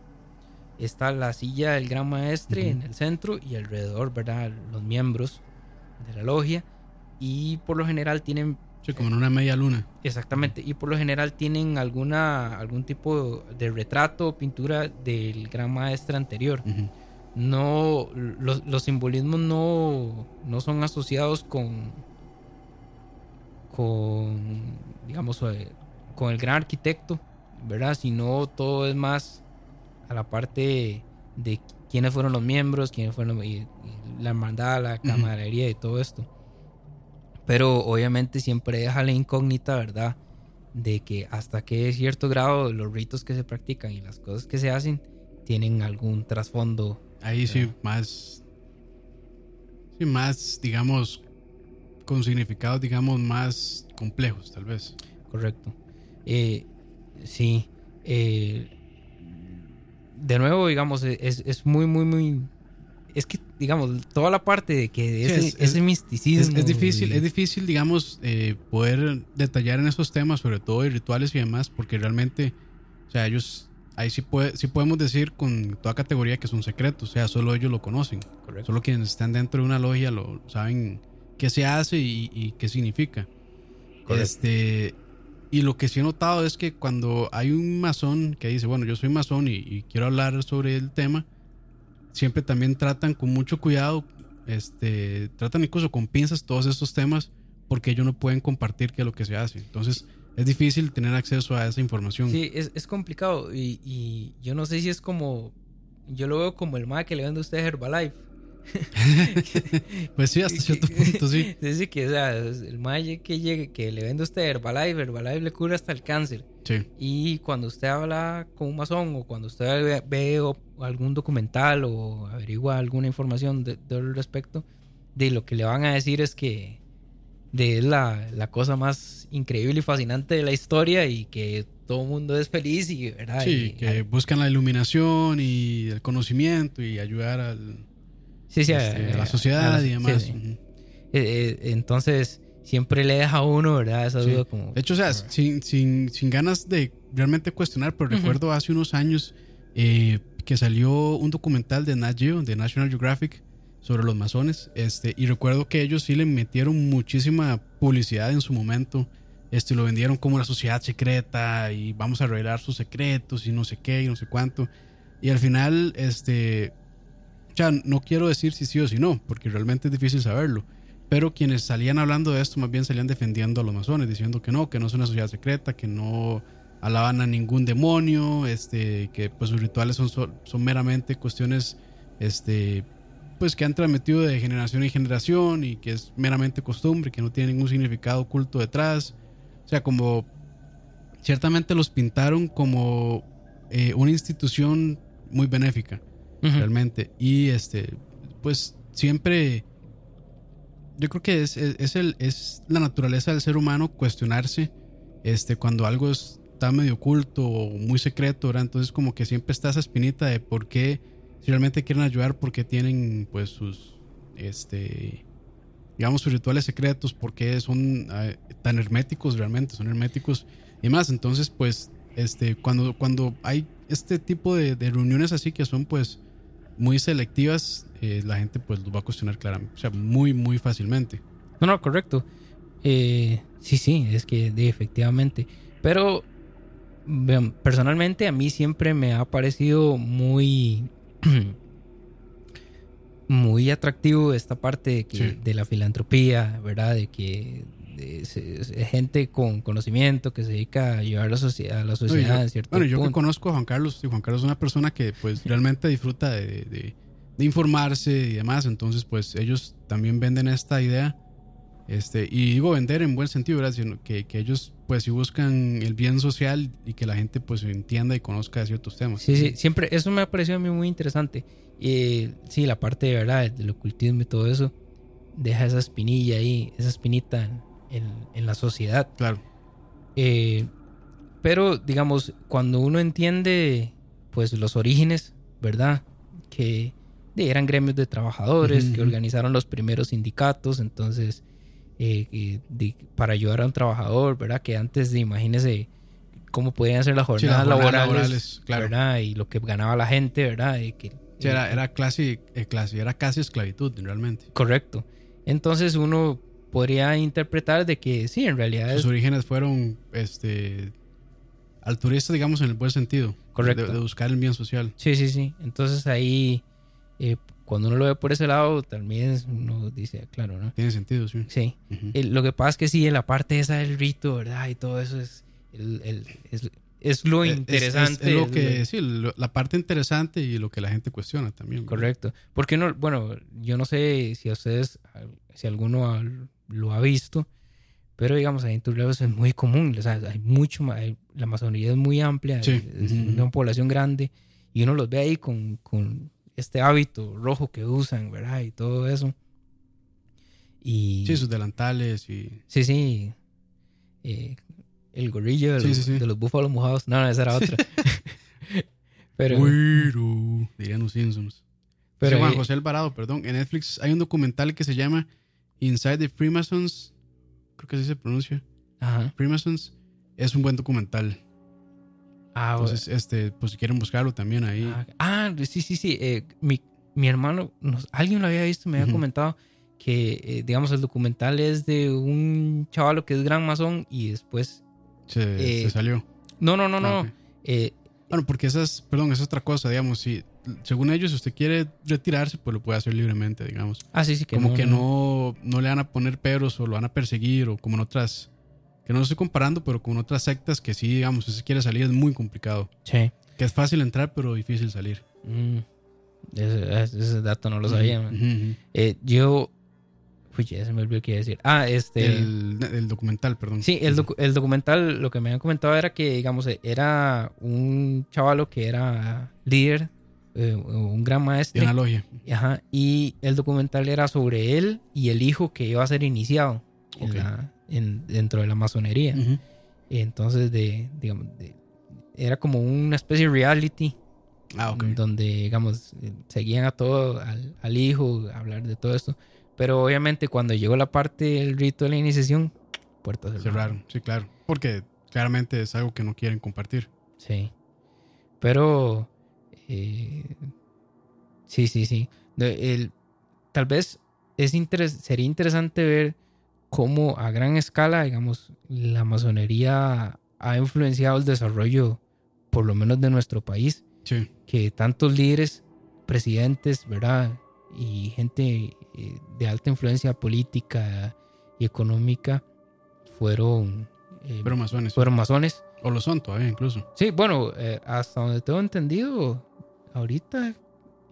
Está la silla del gran maestre en el centro y alrededor, ¿verdad? Los miembros de la logia y por lo general tienen Sí, como en una media luna. Exactamente. Y por lo general tienen alguna algún tipo de retrato o pintura del gran maestro anterior. No, los, simbolismos no, no son asociados con, con, digamos, eh, con el gran arquitecto, ¿verdad? Sino todo es más a la parte de quiénes fueron los miembros, quiénes fueron la hermandad, la camaradería y todo esto. Pero obviamente siempre deja la incógnita, ¿verdad? De que hasta qué cierto grado los ritos que se practican y las cosas que se hacen tienen algún trasfondo. Ahí sí, más. Sí, más, digamos, con significados, digamos, más complejos, tal vez. Correcto. Eh, sí. Eh, de nuevo, digamos, es, es, muy, muy, muy... Es que, digamos, toda la parte de que ese, ese misticismo... Es, difícil, es difícil, digamos, eh, poder detallar en esos temas, sobre todo de rituales y demás, porque realmente, o sea, ellos ahí sí, puede, sí podemos decir con toda categoría que es un secreto, o sea, solo ellos lo conocen. Solo quienes están dentro de una logia lo saben qué se hace y, qué significa. Este, y lo que sí he notado es que cuando hay un masón que dice, bueno, yo soy masón y, quiero hablar sobre el tema, siempre también tratan con mucho cuidado, este, tratan incluso con pinzas todos estos temas porque ellos no pueden compartir qué es lo que se hace. Entonces, es difícil tener acceso a esa información. Sí, es, es complicado y, y, yo no sé si es como, yo lo veo como el más que le vende a usted Herbalife. pues sí, hasta cierto punto, sí. Dice que, o sea, el malle que llegue, que le vende a usted Herbalife, Herbalife le cura hasta el cáncer. Sí. Y cuando usted habla con un masón o cuando usted ve, algún documental o averigua alguna información de, respecto, de lo que le van a decir es que de la, la, cosa más increíble y fascinante de la historia y que todo el mundo es feliz y, ¿verdad? Sí, que buscan la iluminación y el conocimiento y ayudar al sí, sí, este, a, la sociedad y demás. Eh, eh, entonces, siempre le deja a uno, ¿verdad? Esa duda como... De hecho, o sea, sin, sin, sin, ganas de realmente cuestionar, pero recuerdo hace unos años eh, que salió un documental de Nat Geo, de National Geographic, sobre los masones. Este, y recuerdo que ellos sí le metieron muchísima publicidad en su momento. Este, lo vendieron como una sociedad secreta y vamos a revelar sus secretos y no sé qué y no sé cuánto. Y al final, este, ya no quiero decir si sí o si no, porque realmente es difícil saberlo. Pero quienes salían hablando de esto más bien salían defendiendo a los masones, diciendo que no, que no es una sociedad secreta, que no alaban a ningún demonio, este, que pues sus rituales son, son meramente cuestiones este, pues que han transmitido de generación en generación y que es meramente costumbre, que no tiene ningún significado oculto detrás. O sea, como ciertamente los pintaron como eh, una institución muy benéfica realmente. Y este, pues siempre, yo creo que es, es, el, es la naturaleza del ser humano cuestionarse este, cuando algo está medio oculto o muy secreto, ¿verdad? Entonces como que siempre está esa espinita de por qué, si realmente quieren ayudar, porque tienen pues sus, este, digamos, sus rituales secretos, porque son ah, tan herméticos realmente, son herméticos y más. Entonces pues, este, cuando, cuando hay este tipo de reuniones así que son pues muy selectivas, eh, la gente pues los va a cuestionar claramente, o sea, muy, muy fácilmente. No, no, correcto. Eh, sí, sí, es que efectivamente. Pero personalmente a mí siempre me ha parecido muy, muy atractivo esta parte de, de la filantropía, ¿verdad? De que de, gente con conocimiento que se dedica a a la, sociedad, a la sociedad en cierto Bueno, yo que conozco a Juan Carlos, y Juan Carlos es una persona que pues realmente disfruta de, informarse y demás, entonces pues ellos también venden esta idea, este, y digo vender en buen sentido, ¿verdad? Sino que, que ellos pues si buscan el bien social y que la gente pues entienda y conozca de ciertos temas. Sí, sí, siempre, eso me ha parecido a mí muy interesante. Y sí, la parte de verdad, del ocultismo y todo eso, deja esa espinilla ahí, esa espinita en, la sociedad. Claro. Eh, pero, digamos, cuando uno entiende, pues, los orígenes, ¿verdad? Que eran gremios de trabajadores, que organizaron los primeros sindicatos, entonces, eh, para ayudar a un trabajador, ¿verdad? Que antes, de, imagínese cómo podían ser las jornadas, laborales, ¿verdad? Y lo que ganaba la gente, ¿verdad? que, era, era, clase, eh, clase, era casi esclavitud, realmente. Correcto. Entonces uno podría interpretar de que sí, en realidad. Sus orígenes fueron este altruistas, digamos, en el buen sentido. Correcto. De, buscar el bien social. Sí, sí, sí. Entonces ahí, eh, cuando uno lo ve por ese lado, también uno dice, claro, ¿no? Tiene sentido, sí. Sí. lo que pasa es que sí, en la parte esa del rito, ¿verdad? Y todo eso es, el, es, lo interesante. Es, lo que, sí, la parte interesante y lo que la gente cuestiona también. Correcto. Porque no, bueno, yo no sé si a ustedes, si alguno lo ha visto, pero digamos, ahí en Turrialba es muy común, o sea, hay mucho, la masonería es muy amplia, es una población grande, y uno los ve ahí con, con, este hábito rojo que usan, ¿verdad? Y todo eso. Y, sí, sus delantales y... Sí, sí. Eh, el gorillo de, los, búfalos mojados. No, no, esa era otra. pero... dirían los Simpsons. Pero Juan José Alvarado, perdón. En Netflix hay un documental que se llama Inside the Freemasons, creo que así se pronuncia. Ajá. Freemasons es un buen documental. Ah, Entonces, este, pues si quieren buscarlo también ahí. Ah, ah sí, sí, sí. Eh, mi, mi, hermano, alguien lo había visto, me había comentado que, eh, digamos, el documental es de un chavalo que es gran masón y después... Se, salió. No, no, no, no. Ah, bueno, porque esa es, perdón, es otra cosa, digamos, si según ellos, si usted quiere retirarse, pues lo puede hacer libremente, digamos. Ah, sí, sí, que Como que no, no le van a poner peros o lo van a perseguir o como en otras, que no estoy comparando, pero como en otras sectas que sí, digamos, si se quiere salir es muy complicado. Sí. Que es fácil entrar, pero difícil salir. Mm. Ese, dato no lo sabía. Eh, yo Uy, ya se me olvidó qué iba a decir. Ah, este. El, documental, perdón. Sí, el, el, documental, lo que me habían comentado era que, digamos, era un chavalo que era líder, eh, un gran maestro. De una logia. Ajá. Y el documental era sobre él y el hijo que iba a ser iniciado en dentro de la masonería. Entonces, de, digamos, era como una especie de reality. Ah, okay. Donde, digamos, seguían a todo, al, al hijo, a hablar de todo esto. Pero obviamente cuando llegó la parte del rito de la iniciación, puertas cerraron. cerraron. Sí, claro. Porque claramente es algo que no quieren compartir. Sí. Pero... Eh, sí, sí, sí. El, tal vez es sería interesante ver cómo a gran escala, digamos, la masonería ha influenciado el desarrollo, por lo menos de nuestro país. Sí. Que tantos líderes, presidentes, ¿verdad? Y gente eh, de alta influencia política y económica fueron... Eh, fueron masones. Fueron masones. O lo son todavía incluso. Sí, bueno, eh, hasta donde tengo entendido, ahorita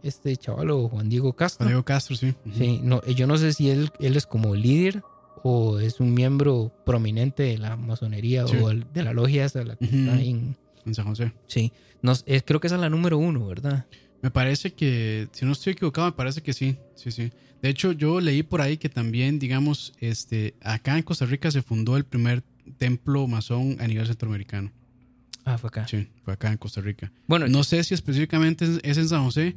este chaval Juan Diego Castro. Juan Diego Castro, sí. Sí, no, yo no sé si él, él es como líder o es un miembro prominente de la masonería o de la logia esa la que está en, en San José. Sí, no, creo que esa es la número uno, ¿verdad? Me parece que, si no estoy equivocado, me parece que sí, sí, sí. De hecho, yo leí por ahí que también, digamos, este, acá en Costa Rica se fundó el primer templo masón a nivel centroamericano. Ah, fue acá. Sí, fue acá en Costa Rica. Bueno, no sé si específicamente es en San José,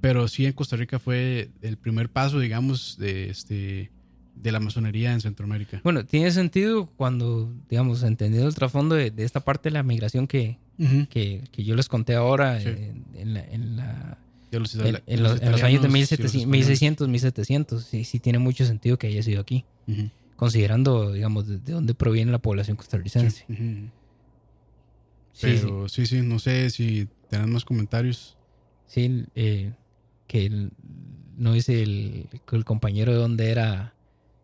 pero sí en Costa Rica fue el primer paso, digamos, de este de la masonería en Centroamérica. Bueno, tiene sentido cuando, digamos, entendido el trasfondo de, esta parte de la migración que, que, yo les conté ahora en, la, en, los, años de 1600, 1700. Sí, sí tiene mucho sentido que haya sido aquí, considerando, digamos, de, dónde proviene la población costarricense. Pero sí. sí, no sé si tienen más comentarios. Sí, eh, que no dice el, el compañero de dónde era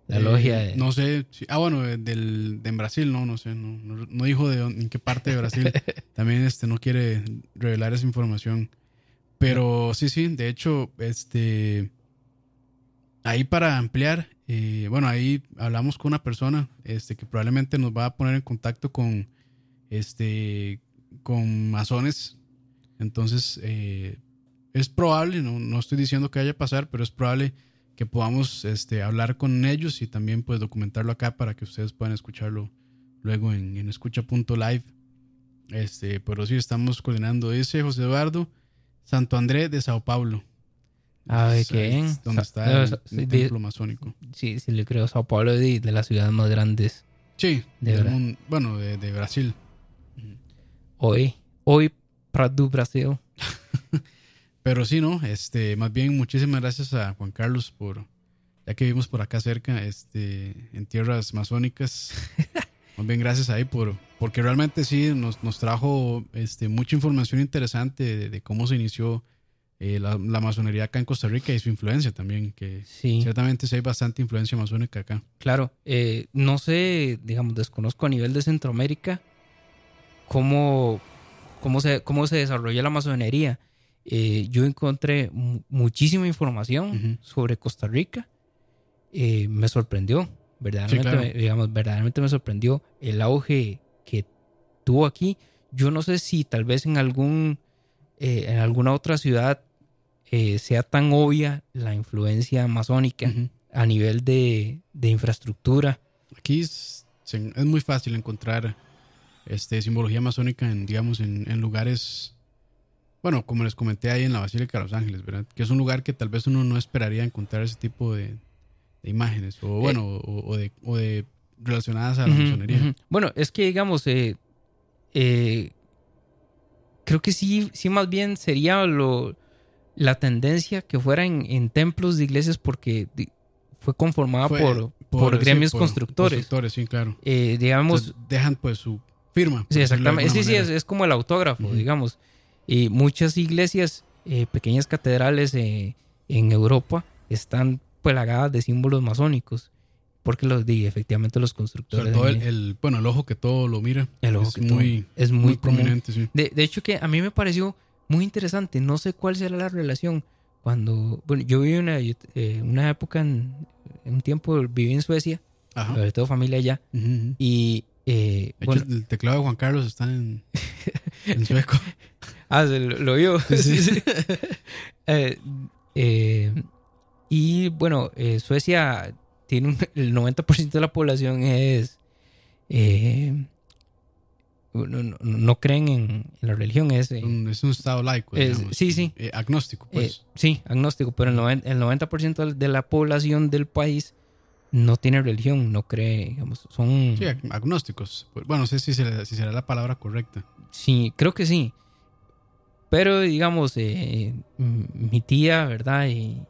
la logia. Eh, no sé. ah, bueno, eh, del, de en Brasil, no, no sé. No, no, dijo de en qué parte de Brasil. También este, no quiere revelar esa información. Pero sí, sí. De hecho, este. Ahí para ampliar, eh, bueno, ahí hablamos con una persona este, que probablemente nos va a poner en contacto con, este, con masones. Entonces, es probable, no, no estoy diciendo que vaya a pasar, pero es probable que podamos este, hablar con ellos y también pues documentarlo acá para que ustedes puedan escucharlo luego en, en escucha.live. Este, pero sí estamos coordinando ese José Eduardo Santo André de Sao Paulo. Ah, qué Donde está el, templo masónico. Sí, sí, le creo. Sao Paulo de, de las ciudades más grandes. Sí, de bueno, de, de, Brasil. Hoy, hoy, Prado Brasil. Pero sí, ¿no? Este, más bien, muchísimas gracias a Juan Carlos por, ya que vivimos por acá cerca, este, en tierras masónicas. más bien, gracias ahí por, porque realmente sí nos, nos trajo este, mucha información interesante de, cómo se inició eh, la, masonería acá en Costa Rica y su influencia también, que ciertamente sí hay bastante influencia masónica acá. Claro, eh, no sé, digamos, desconozco a nivel de Centroamérica cómo, cómo, se, cómo se desarrolla la masonería eh, yo encontré muchísima información sobre Costa Rica. Eh, me sorprendió, verdaderamente, digamos, verdaderamente me sorprendió el auge que tuvo aquí. Yo no sé si tal vez en algún eh, en alguna otra ciudad sea tan obvia la influencia masónica a nivel de, infraestructura. Aquí es, muy fácil encontrar este, simbología masónica en, digamos, en lugares bueno, como les comenté ahí en la Basílica de Los Ángeles, ¿verdad? Que es un lugar que tal vez uno no esperaría encontrar ese tipo de, imágenes, o bueno, o, de, relacionadas a la masonería. Bueno, es que digamos, eh, eh, creo que sí, sí más bien sería lo, la tendencia que fuera en, templos de iglesias porque fue conformada por, por, gremios constructores. Constructores, sí, claro. Eh, digamos... dejan pues su firma. Sí, exactamente. Sí, sí, es, como el autógrafo, digamos. Y muchas iglesias, eh, pequeñas catedrales eh, en Europa, están plagadas de símbolos masónicos. Porque los di, efectivamente los constructores. el, bueno, el ojo que todo lo mira. El ojo es muy, es muy, prominente, sí. de, de, hecho, que a mí me pareció muy interesante. No sé cuál será la relación. Cuando, bueno, yo viví una, eh, una época, en, un tiempo viví en Suecia, Ajá. sobre todo familia allá, y... Eh, bueno, el teclado de Juan Carlos está en, en sueco. ah, lo, lo vio. Sí. eh, eh, y bueno, Suecia tiene un, el 90% de la población es... Eh, no, creen en, la religión. Es, un, es un estado laico. sí, sí. agnóstico, pues. sí, agnóstico, pero el 90%, el 90 de la población del país no tiene religión, no cree, digamos, son... Sí, agnósticos. Bueno, no sé si, será, si será la palabra correcta. Sí, creo que sí. Pero, digamos, mi tía, ¿verdad? y,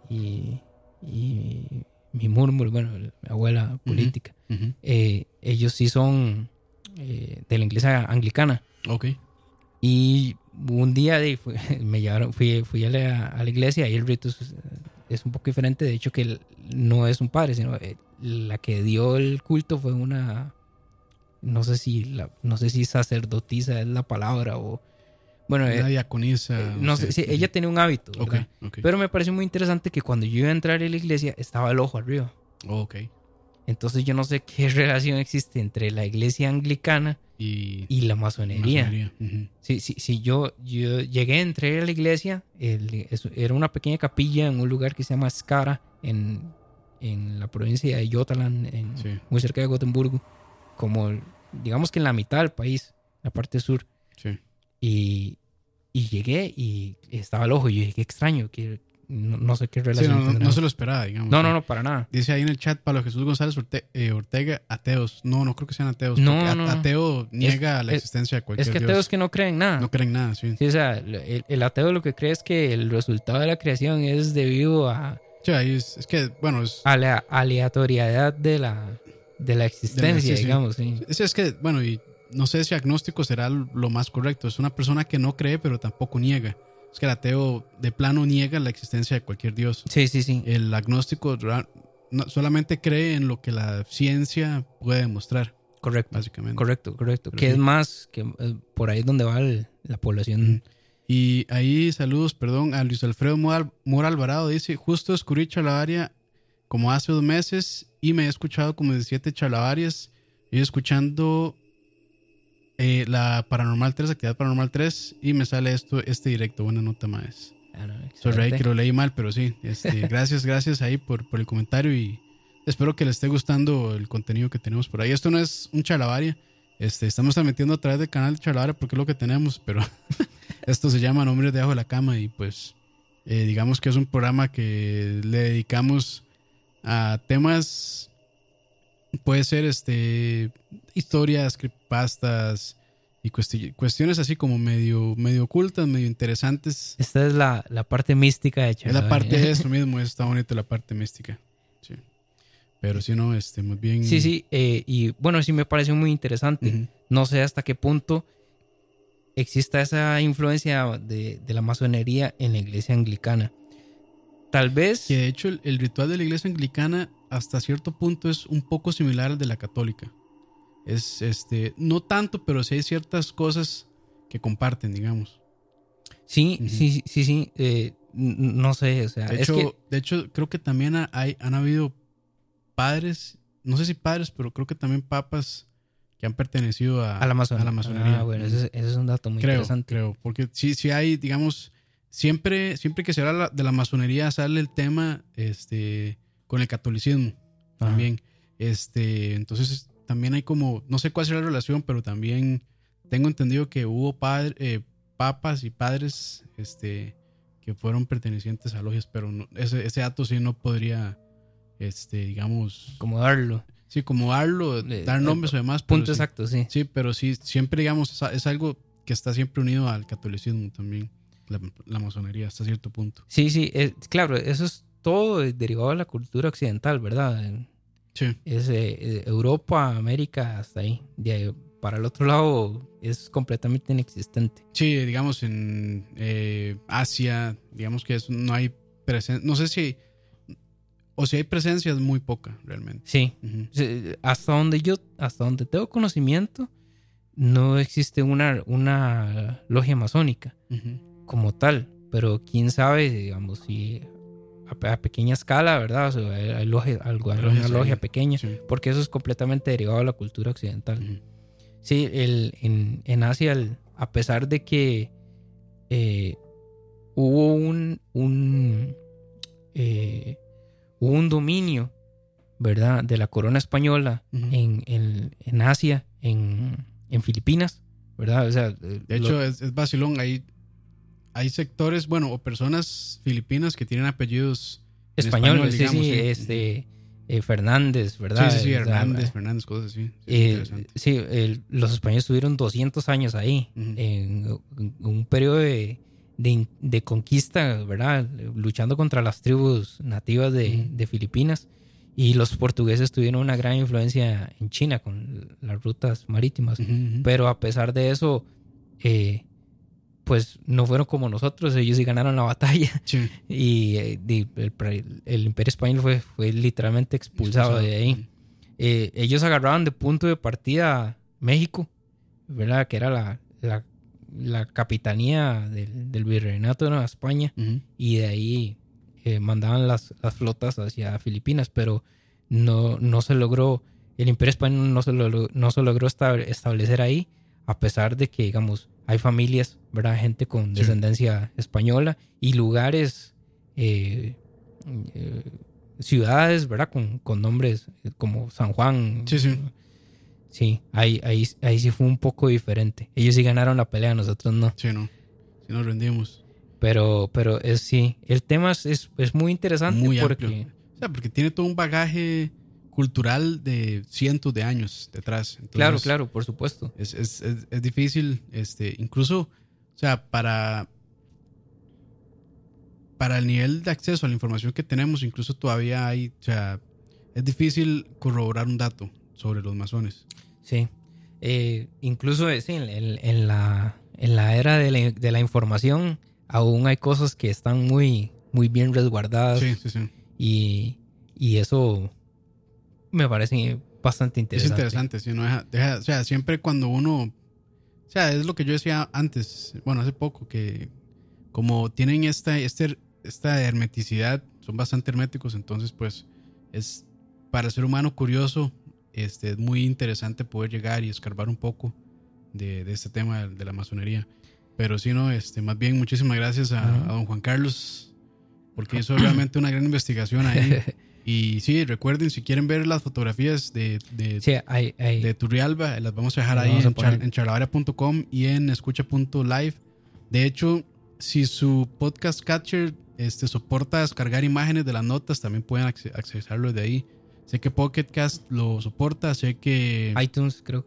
y mi murmur, bueno, mi abuela política, eh, ellos sí son eh, de la iglesia anglicana. Ok. Y un día de, me llevaron, fui, fui a, la, iglesia y el rito es, un poco diferente. De hecho, que no es un padre, sino eh, la que dio el culto fue una, no sé si, la, no sé si sacerdotisa es la palabra o bueno, la eh, diaconisa. Eh, no sé, sí, ella tenía un hábito. Pero me pareció muy interesante que cuando yo iba a entrar en la iglesia estaba el ojo arriba. ok. Entonces yo no sé qué relación existe entre la iglesia anglicana y, la masonería. sí, yo, yo llegué, entré a la iglesia, era una pequeña capilla en un lugar que se llama Skara, en, en la provincia de Jotaland, en, muy cerca de Gotemburgo, como digamos que en la mitad del país, la parte sur. Sí. Y, y llegué y estaba el ojo y yo dije, qué extraño, que no, sé qué relación. no, se lo esperaba, digamos. No, no, no, para nada. Dice ahí en el chat Pablo Jesús González eh, Ortega, ateos. No, no creo que sean ateos. No, no, Ateo niega la existencia de cualquier Es que ateos que no creen nada. No creen nada, sí. Sí, o sea, el, ateo lo que cree es que el resultado de la creación es debido a. Sí, es, es que, bueno, es. A la aleatoriedad de la, de la existencia, digamos, sí. Es, es que, bueno, y no sé si agnóstico será lo más correcto. Es una persona que no cree, pero tampoco niega. Es que el ateo de plano niega la existencia de cualquier dios. Sí, sí, sí. El agnóstico solamente cree en lo que la ciencia puede demostrar. Correcto. Básicamente. Correcto, correcto. que es más, que eh, por ahí es donde va la población. Y ahí saludos, perdón, a Luis Alfredo Mora Alvarado. Dice, justo descubrí Chalabaria como hace dos meses y me he escuchado como 17 Chalavarias. Y escuchando eh, la Paranormal 3, Actividad Paranormal 3, y me sale esto, este directo. Buena nota más. Soy Rey que lo leí mal, pero sí. Este, gracias, gracias ahí por, por el comentario y espero que les esté gustando el contenido que tenemos por ahí. Esto no es un chalabaria. Este, estamos transmitiendo a través del canal de Chalabaria porque es lo que tenemos, pero esto se llama Nombres debajo de la cama y pues eh, digamos que es un programa que le dedicamos a temas puede ser este historias, creepypastas y cuestiones así como medio, medio ocultas, medio interesantes. Esta es la, parte mística de Es la parte de eso mismo, está bonito la parte mística. Sí. Pero si no, este, muy bien. Sí, sí, eh, y bueno, sí me pareció muy interesante. No sé hasta qué punto exista esa influencia de, la masonería en la iglesia anglicana. Tal vez. Que de hecho el ritual de la iglesia anglicana hasta cierto punto es un poco similar al de la católica. Es este, no tanto, pero sí hay ciertas cosas que comparten, digamos. Sí, sí, sí, sí. Eh, no sé, o sea, de hecho, de hecho, creo que también hay, han habido padres, no sé si padres, pero creo que también papas que han pertenecido a, la, masonería. Ah, bueno, ese, es un dato muy interesante. Creo, porque sí, sí hay, digamos, siempre, siempre que se habla de la masonería sale el tema, este, con el catolicismo también. Este, entonces también hay como, no sé cuál será la relación, pero también tengo entendido que hubo padre, eh, papas y padres este, que fueron pertenecientes a logias, pero ese, ese dato sí no podría, este, digamos... Como darlo. Sí, como darlo, dar nombres o demás. Punto exacto, sí. Sí, pero sí, siempre digamos, es, algo que está siempre unido al catolicismo también, la, masonería hasta cierto punto. Sí, sí, claro, eso es todo derivado de la cultura occidental, ¿verdad? Sí. Es eh, Europa, América, hasta ahí. De para el otro lado es completamente inexistente. Sí, digamos en eh, Asia, digamos que no hay presencia, no sé si, o si hay presencia es muy poca realmente. Sí, hasta donde yo, hasta donde tengo conocimiento, no existe una, una logia masónica como tal, pero quién sabe, digamos, si a, pequeña escala, ¿verdad? O hay, logia, alguna logia pequeña, porque eso es completamente derivado de la cultura occidental. Sí, el, en, Asia, a pesar de que eh, hubo un, un, eh, un dominio, ¿verdad?, de la corona española en, en, Asia, en, en, Filipinas, ¿verdad? O sea, de hecho, es, es vacilón. Hay, hay sectores, bueno, o personas filipinas que tienen apellidos españoles, sí, sí, este eh, Fernández, ¿verdad? Sí, sí, sí Hernández, Fernández, cosas así. Eh, sí, los españoles estuvieron 200 años ahí, en, un periodo de, conquista, ¿verdad? Luchando contra las tribus nativas de, Filipinas. Y los portugueses tuvieron una gran influencia en China con las rutas marítimas. Pero a pesar de eso, eh, pues no fueron como nosotros, ellos sí ganaron la batalla. Y, el, imperio español fue, fue literalmente expulsado, de ahí. Eh, ellos agarraban de punto de partida México, ¿verdad? Que era la, la, capitanía del, del, virreinato de Nueva España. Y de ahí eh, mandaban las, las, flotas hacia Filipinas, pero no, no se logró, el imperio español no se, no se logró establecer ahí, a pesar de que, digamos, hay familias, ¿verdad? Gente con descendencia española y lugares, eh, eh, ciudades, ¿verdad? Con, nombres como San Juan. Sí, sí. Sí, ahí, ahí, ahí sí fue un poco diferente. Ellos sí ganaron la pelea, nosotros no. Sí, no. Sí nos rendimos. Pero, pero es sí, el tema es, es, muy interesante muy porque... O sea, porque tiene todo un bagaje cultural de cientos de años detrás. claro, claro, por supuesto. Es, es, es, difícil, este, incluso, o sea, para, para el nivel de acceso a la información que tenemos, incluso todavía hay, o sea, es difícil corroborar un dato sobre los masones. Sí, eh, incluso eh, sí, en, la, en la era de la, de la, información aún hay cosas que están muy, muy bien resguardadas. Sí, sí, sí. Y, y eso me parece bastante interesante. Es interesante, sí, no deja, o sea, siempre cuando uno, o sea, es lo que yo decía antes, bueno, hace poco, que como tienen esta, este, esta hermeticidad, son bastante herméticos, entonces pues es para el ser humano curioso, este, es muy interesante poder llegar y escarbar un poco de, de este tema de, la masonería. Pero sí, no, este, más bien muchísimas gracias a, a don Juan Carlos, porque hizo realmente una gran investigación ahí. Y sí, recuerden, si quieren ver las fotografías de, de, de Turrialba, las vamos a dejar ahí en, char, y en escucha.live. De hecho, si su podcast catcher este, soporta descargar imágenes de las notas, también pueden accesarlo de ahí. Sé que Pocket Cast lo soporta, sé que... iTunes, creo.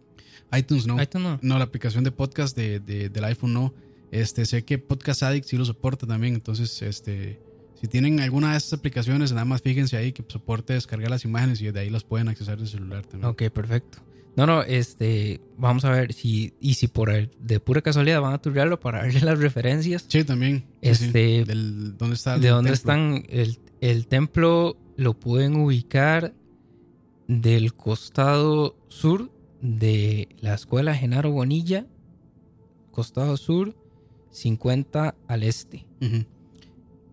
iTunes no. iTunes no. No, la aplicación de podcast de, del iPhone no. Este, sé que Podcast Addict sí lo soporta también, entonces este si tienen alguna de estas aplicaciones, nada más fíjense ahí que soporte descargar las imágenes y de ahí las pueden accesar del celular también. Ok, perfecto. No, no, este, vamos a ver si, y si por de pura casualidad van a turearlo para darle las referencias. Sí, también. Este, ¿dónde está de dónde están el, el templo lo pueden ubicar del costado sur de la escuela Genaro Bonilla, costado sur, 50 al este.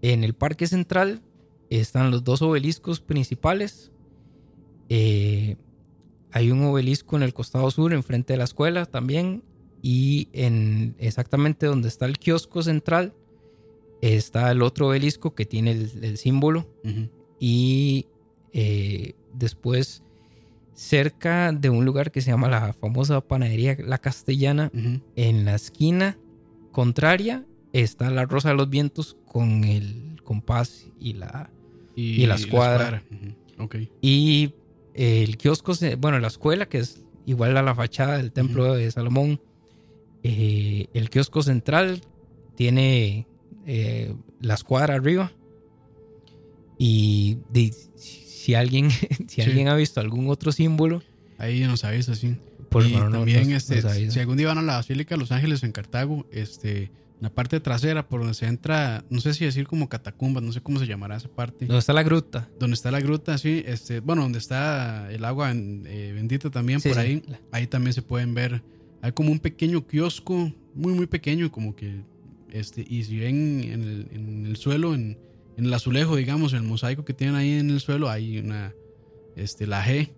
En el Parque Central están los dos obeliscos principales. Eh, hay un obelisco en el costado sur, enfrente de la escuela también. Y en exactamente donde está el kiosco central está el otro obelisco que tiene el, símbolo. Y eh, después, cerca de un lugar que se llama la famosa panadería La Castellana, en la esquina contraria está la Rosa de los Vientos con el compás y la, y, la escuadra. Y el kiosco, bueno, la escuela, que es igual a la fachada del templo de Salomón, Eh, el kiosco central tiene eh, la escuadra arriba. Y si alguien, si alguien ha visto algún otro símbolo. Ahí nos avisa, sí. Por y también, este, si algún día van a la Basílica de Los Ángeles en Cartago, este, la parte trasera por donde se entra, no sé si decir como catacumbas, no sé cómo se llamará esa parte. Donde está la gruta. Donde está la gruta, sí. Este, bueno, donde está el agua eh, bendita también, por ahí. Ahí también se pueden ver. Hay como un pequeño kiosco, muy, muy pequeño, como que. Este, y si ven en el, en el suelo, en, en, el azulejo, digamos, en el mosaico que tienen ahí en el suelo, hay una. Este, la G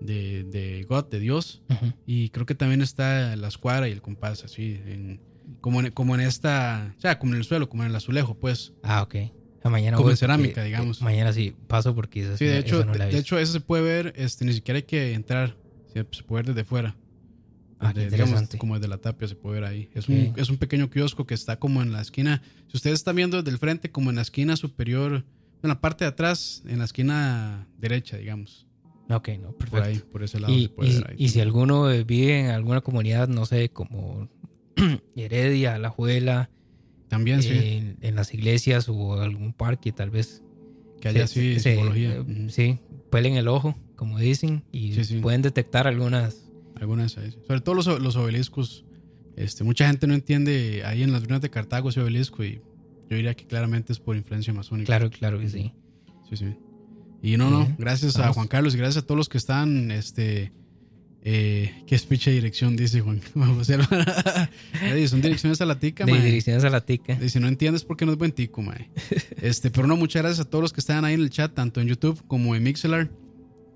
de, de God, de Dios. Y creo que también está la escuadra y el compás, así, en como en, como en esta, o sea, como en el suelo, como en el azulejo, pues. Ah, ok. Mañana como en cerámica, digamos. mañana sí paso porque sí, de hecho, de, hecho eso se puede ver, este, ni siquiera hay que entrar, se, puede ver desde fuera. Ah, digamos, como desde la tapia se puede ver ahí. Es, un, es un pequeño kiosco que está como en la esquina. Si ustedes están viendo desde el frente, como en la esquina superior, en la parte de atrás, en la esquina derecha, digamos. Ok, no, perfecto. Por ahí, por ese lado y, se puede ver ahí. Y si alguno vive en alguna comunidad, no sé, como Heredia, La Juela. También, sí. En, las iglesias o algún parque, tal vez. Que haya así simbología. Sí, puelen el ojo, como dicen, y pueden detectar algunas. Algunas, sobre todo los, los, obeliscos. Este, mucha gente no entiende ahí en las ruinas de Cartago ese obelisco y yo diría que claramente es por influencia masónica. Claro, claro que sí. Sí, sí. Y no, no, gracias a Juan Carlos y gracias a todos los que están este, eh, ¿Qué speech de dirección dice Juan? Vamos a. Son direcciones a la tica, de direcciones a la tica. Si no entiendes por qué no es buen tico, mae. Este, pero no, muchas gracias a todos los que están ahí en el chat, tanto en YouTube como en Mixelar.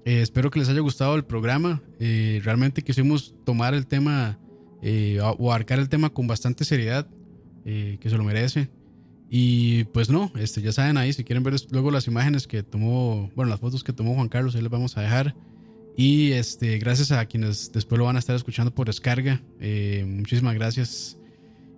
Eh, espero que les haya gustado el programa. Eh, realmente quisimos tomar el tema eh, o abarcar el tema con bastante seriedad, que se lo merece. Y pues no, este, ya saben ahí, si quieren ver luego las imágenes que tomó, bueno, las fotos que tomó Juan Carlos, ahí les vamos a dejar. Y este, gracias a quienes después lo van a estar escuchando por descarga. Eh, muchísimas gracias.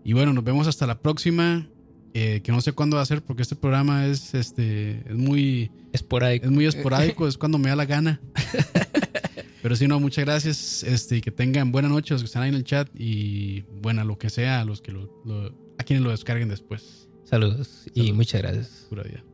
Y bueno, nos vemos hasta la próxima. Eh, que no sé cuándo va a ser porque este programa es, este, es muy esporádico. Es muy esporádico, es cuando me da la gana. Pero si no, muchas gracias. Este, que tengan buena noche los que están ahí en el chat y buena lo que sea a los que lo, a quienes lo descarguen después. Saludos, y muchas gracias. Pura vida.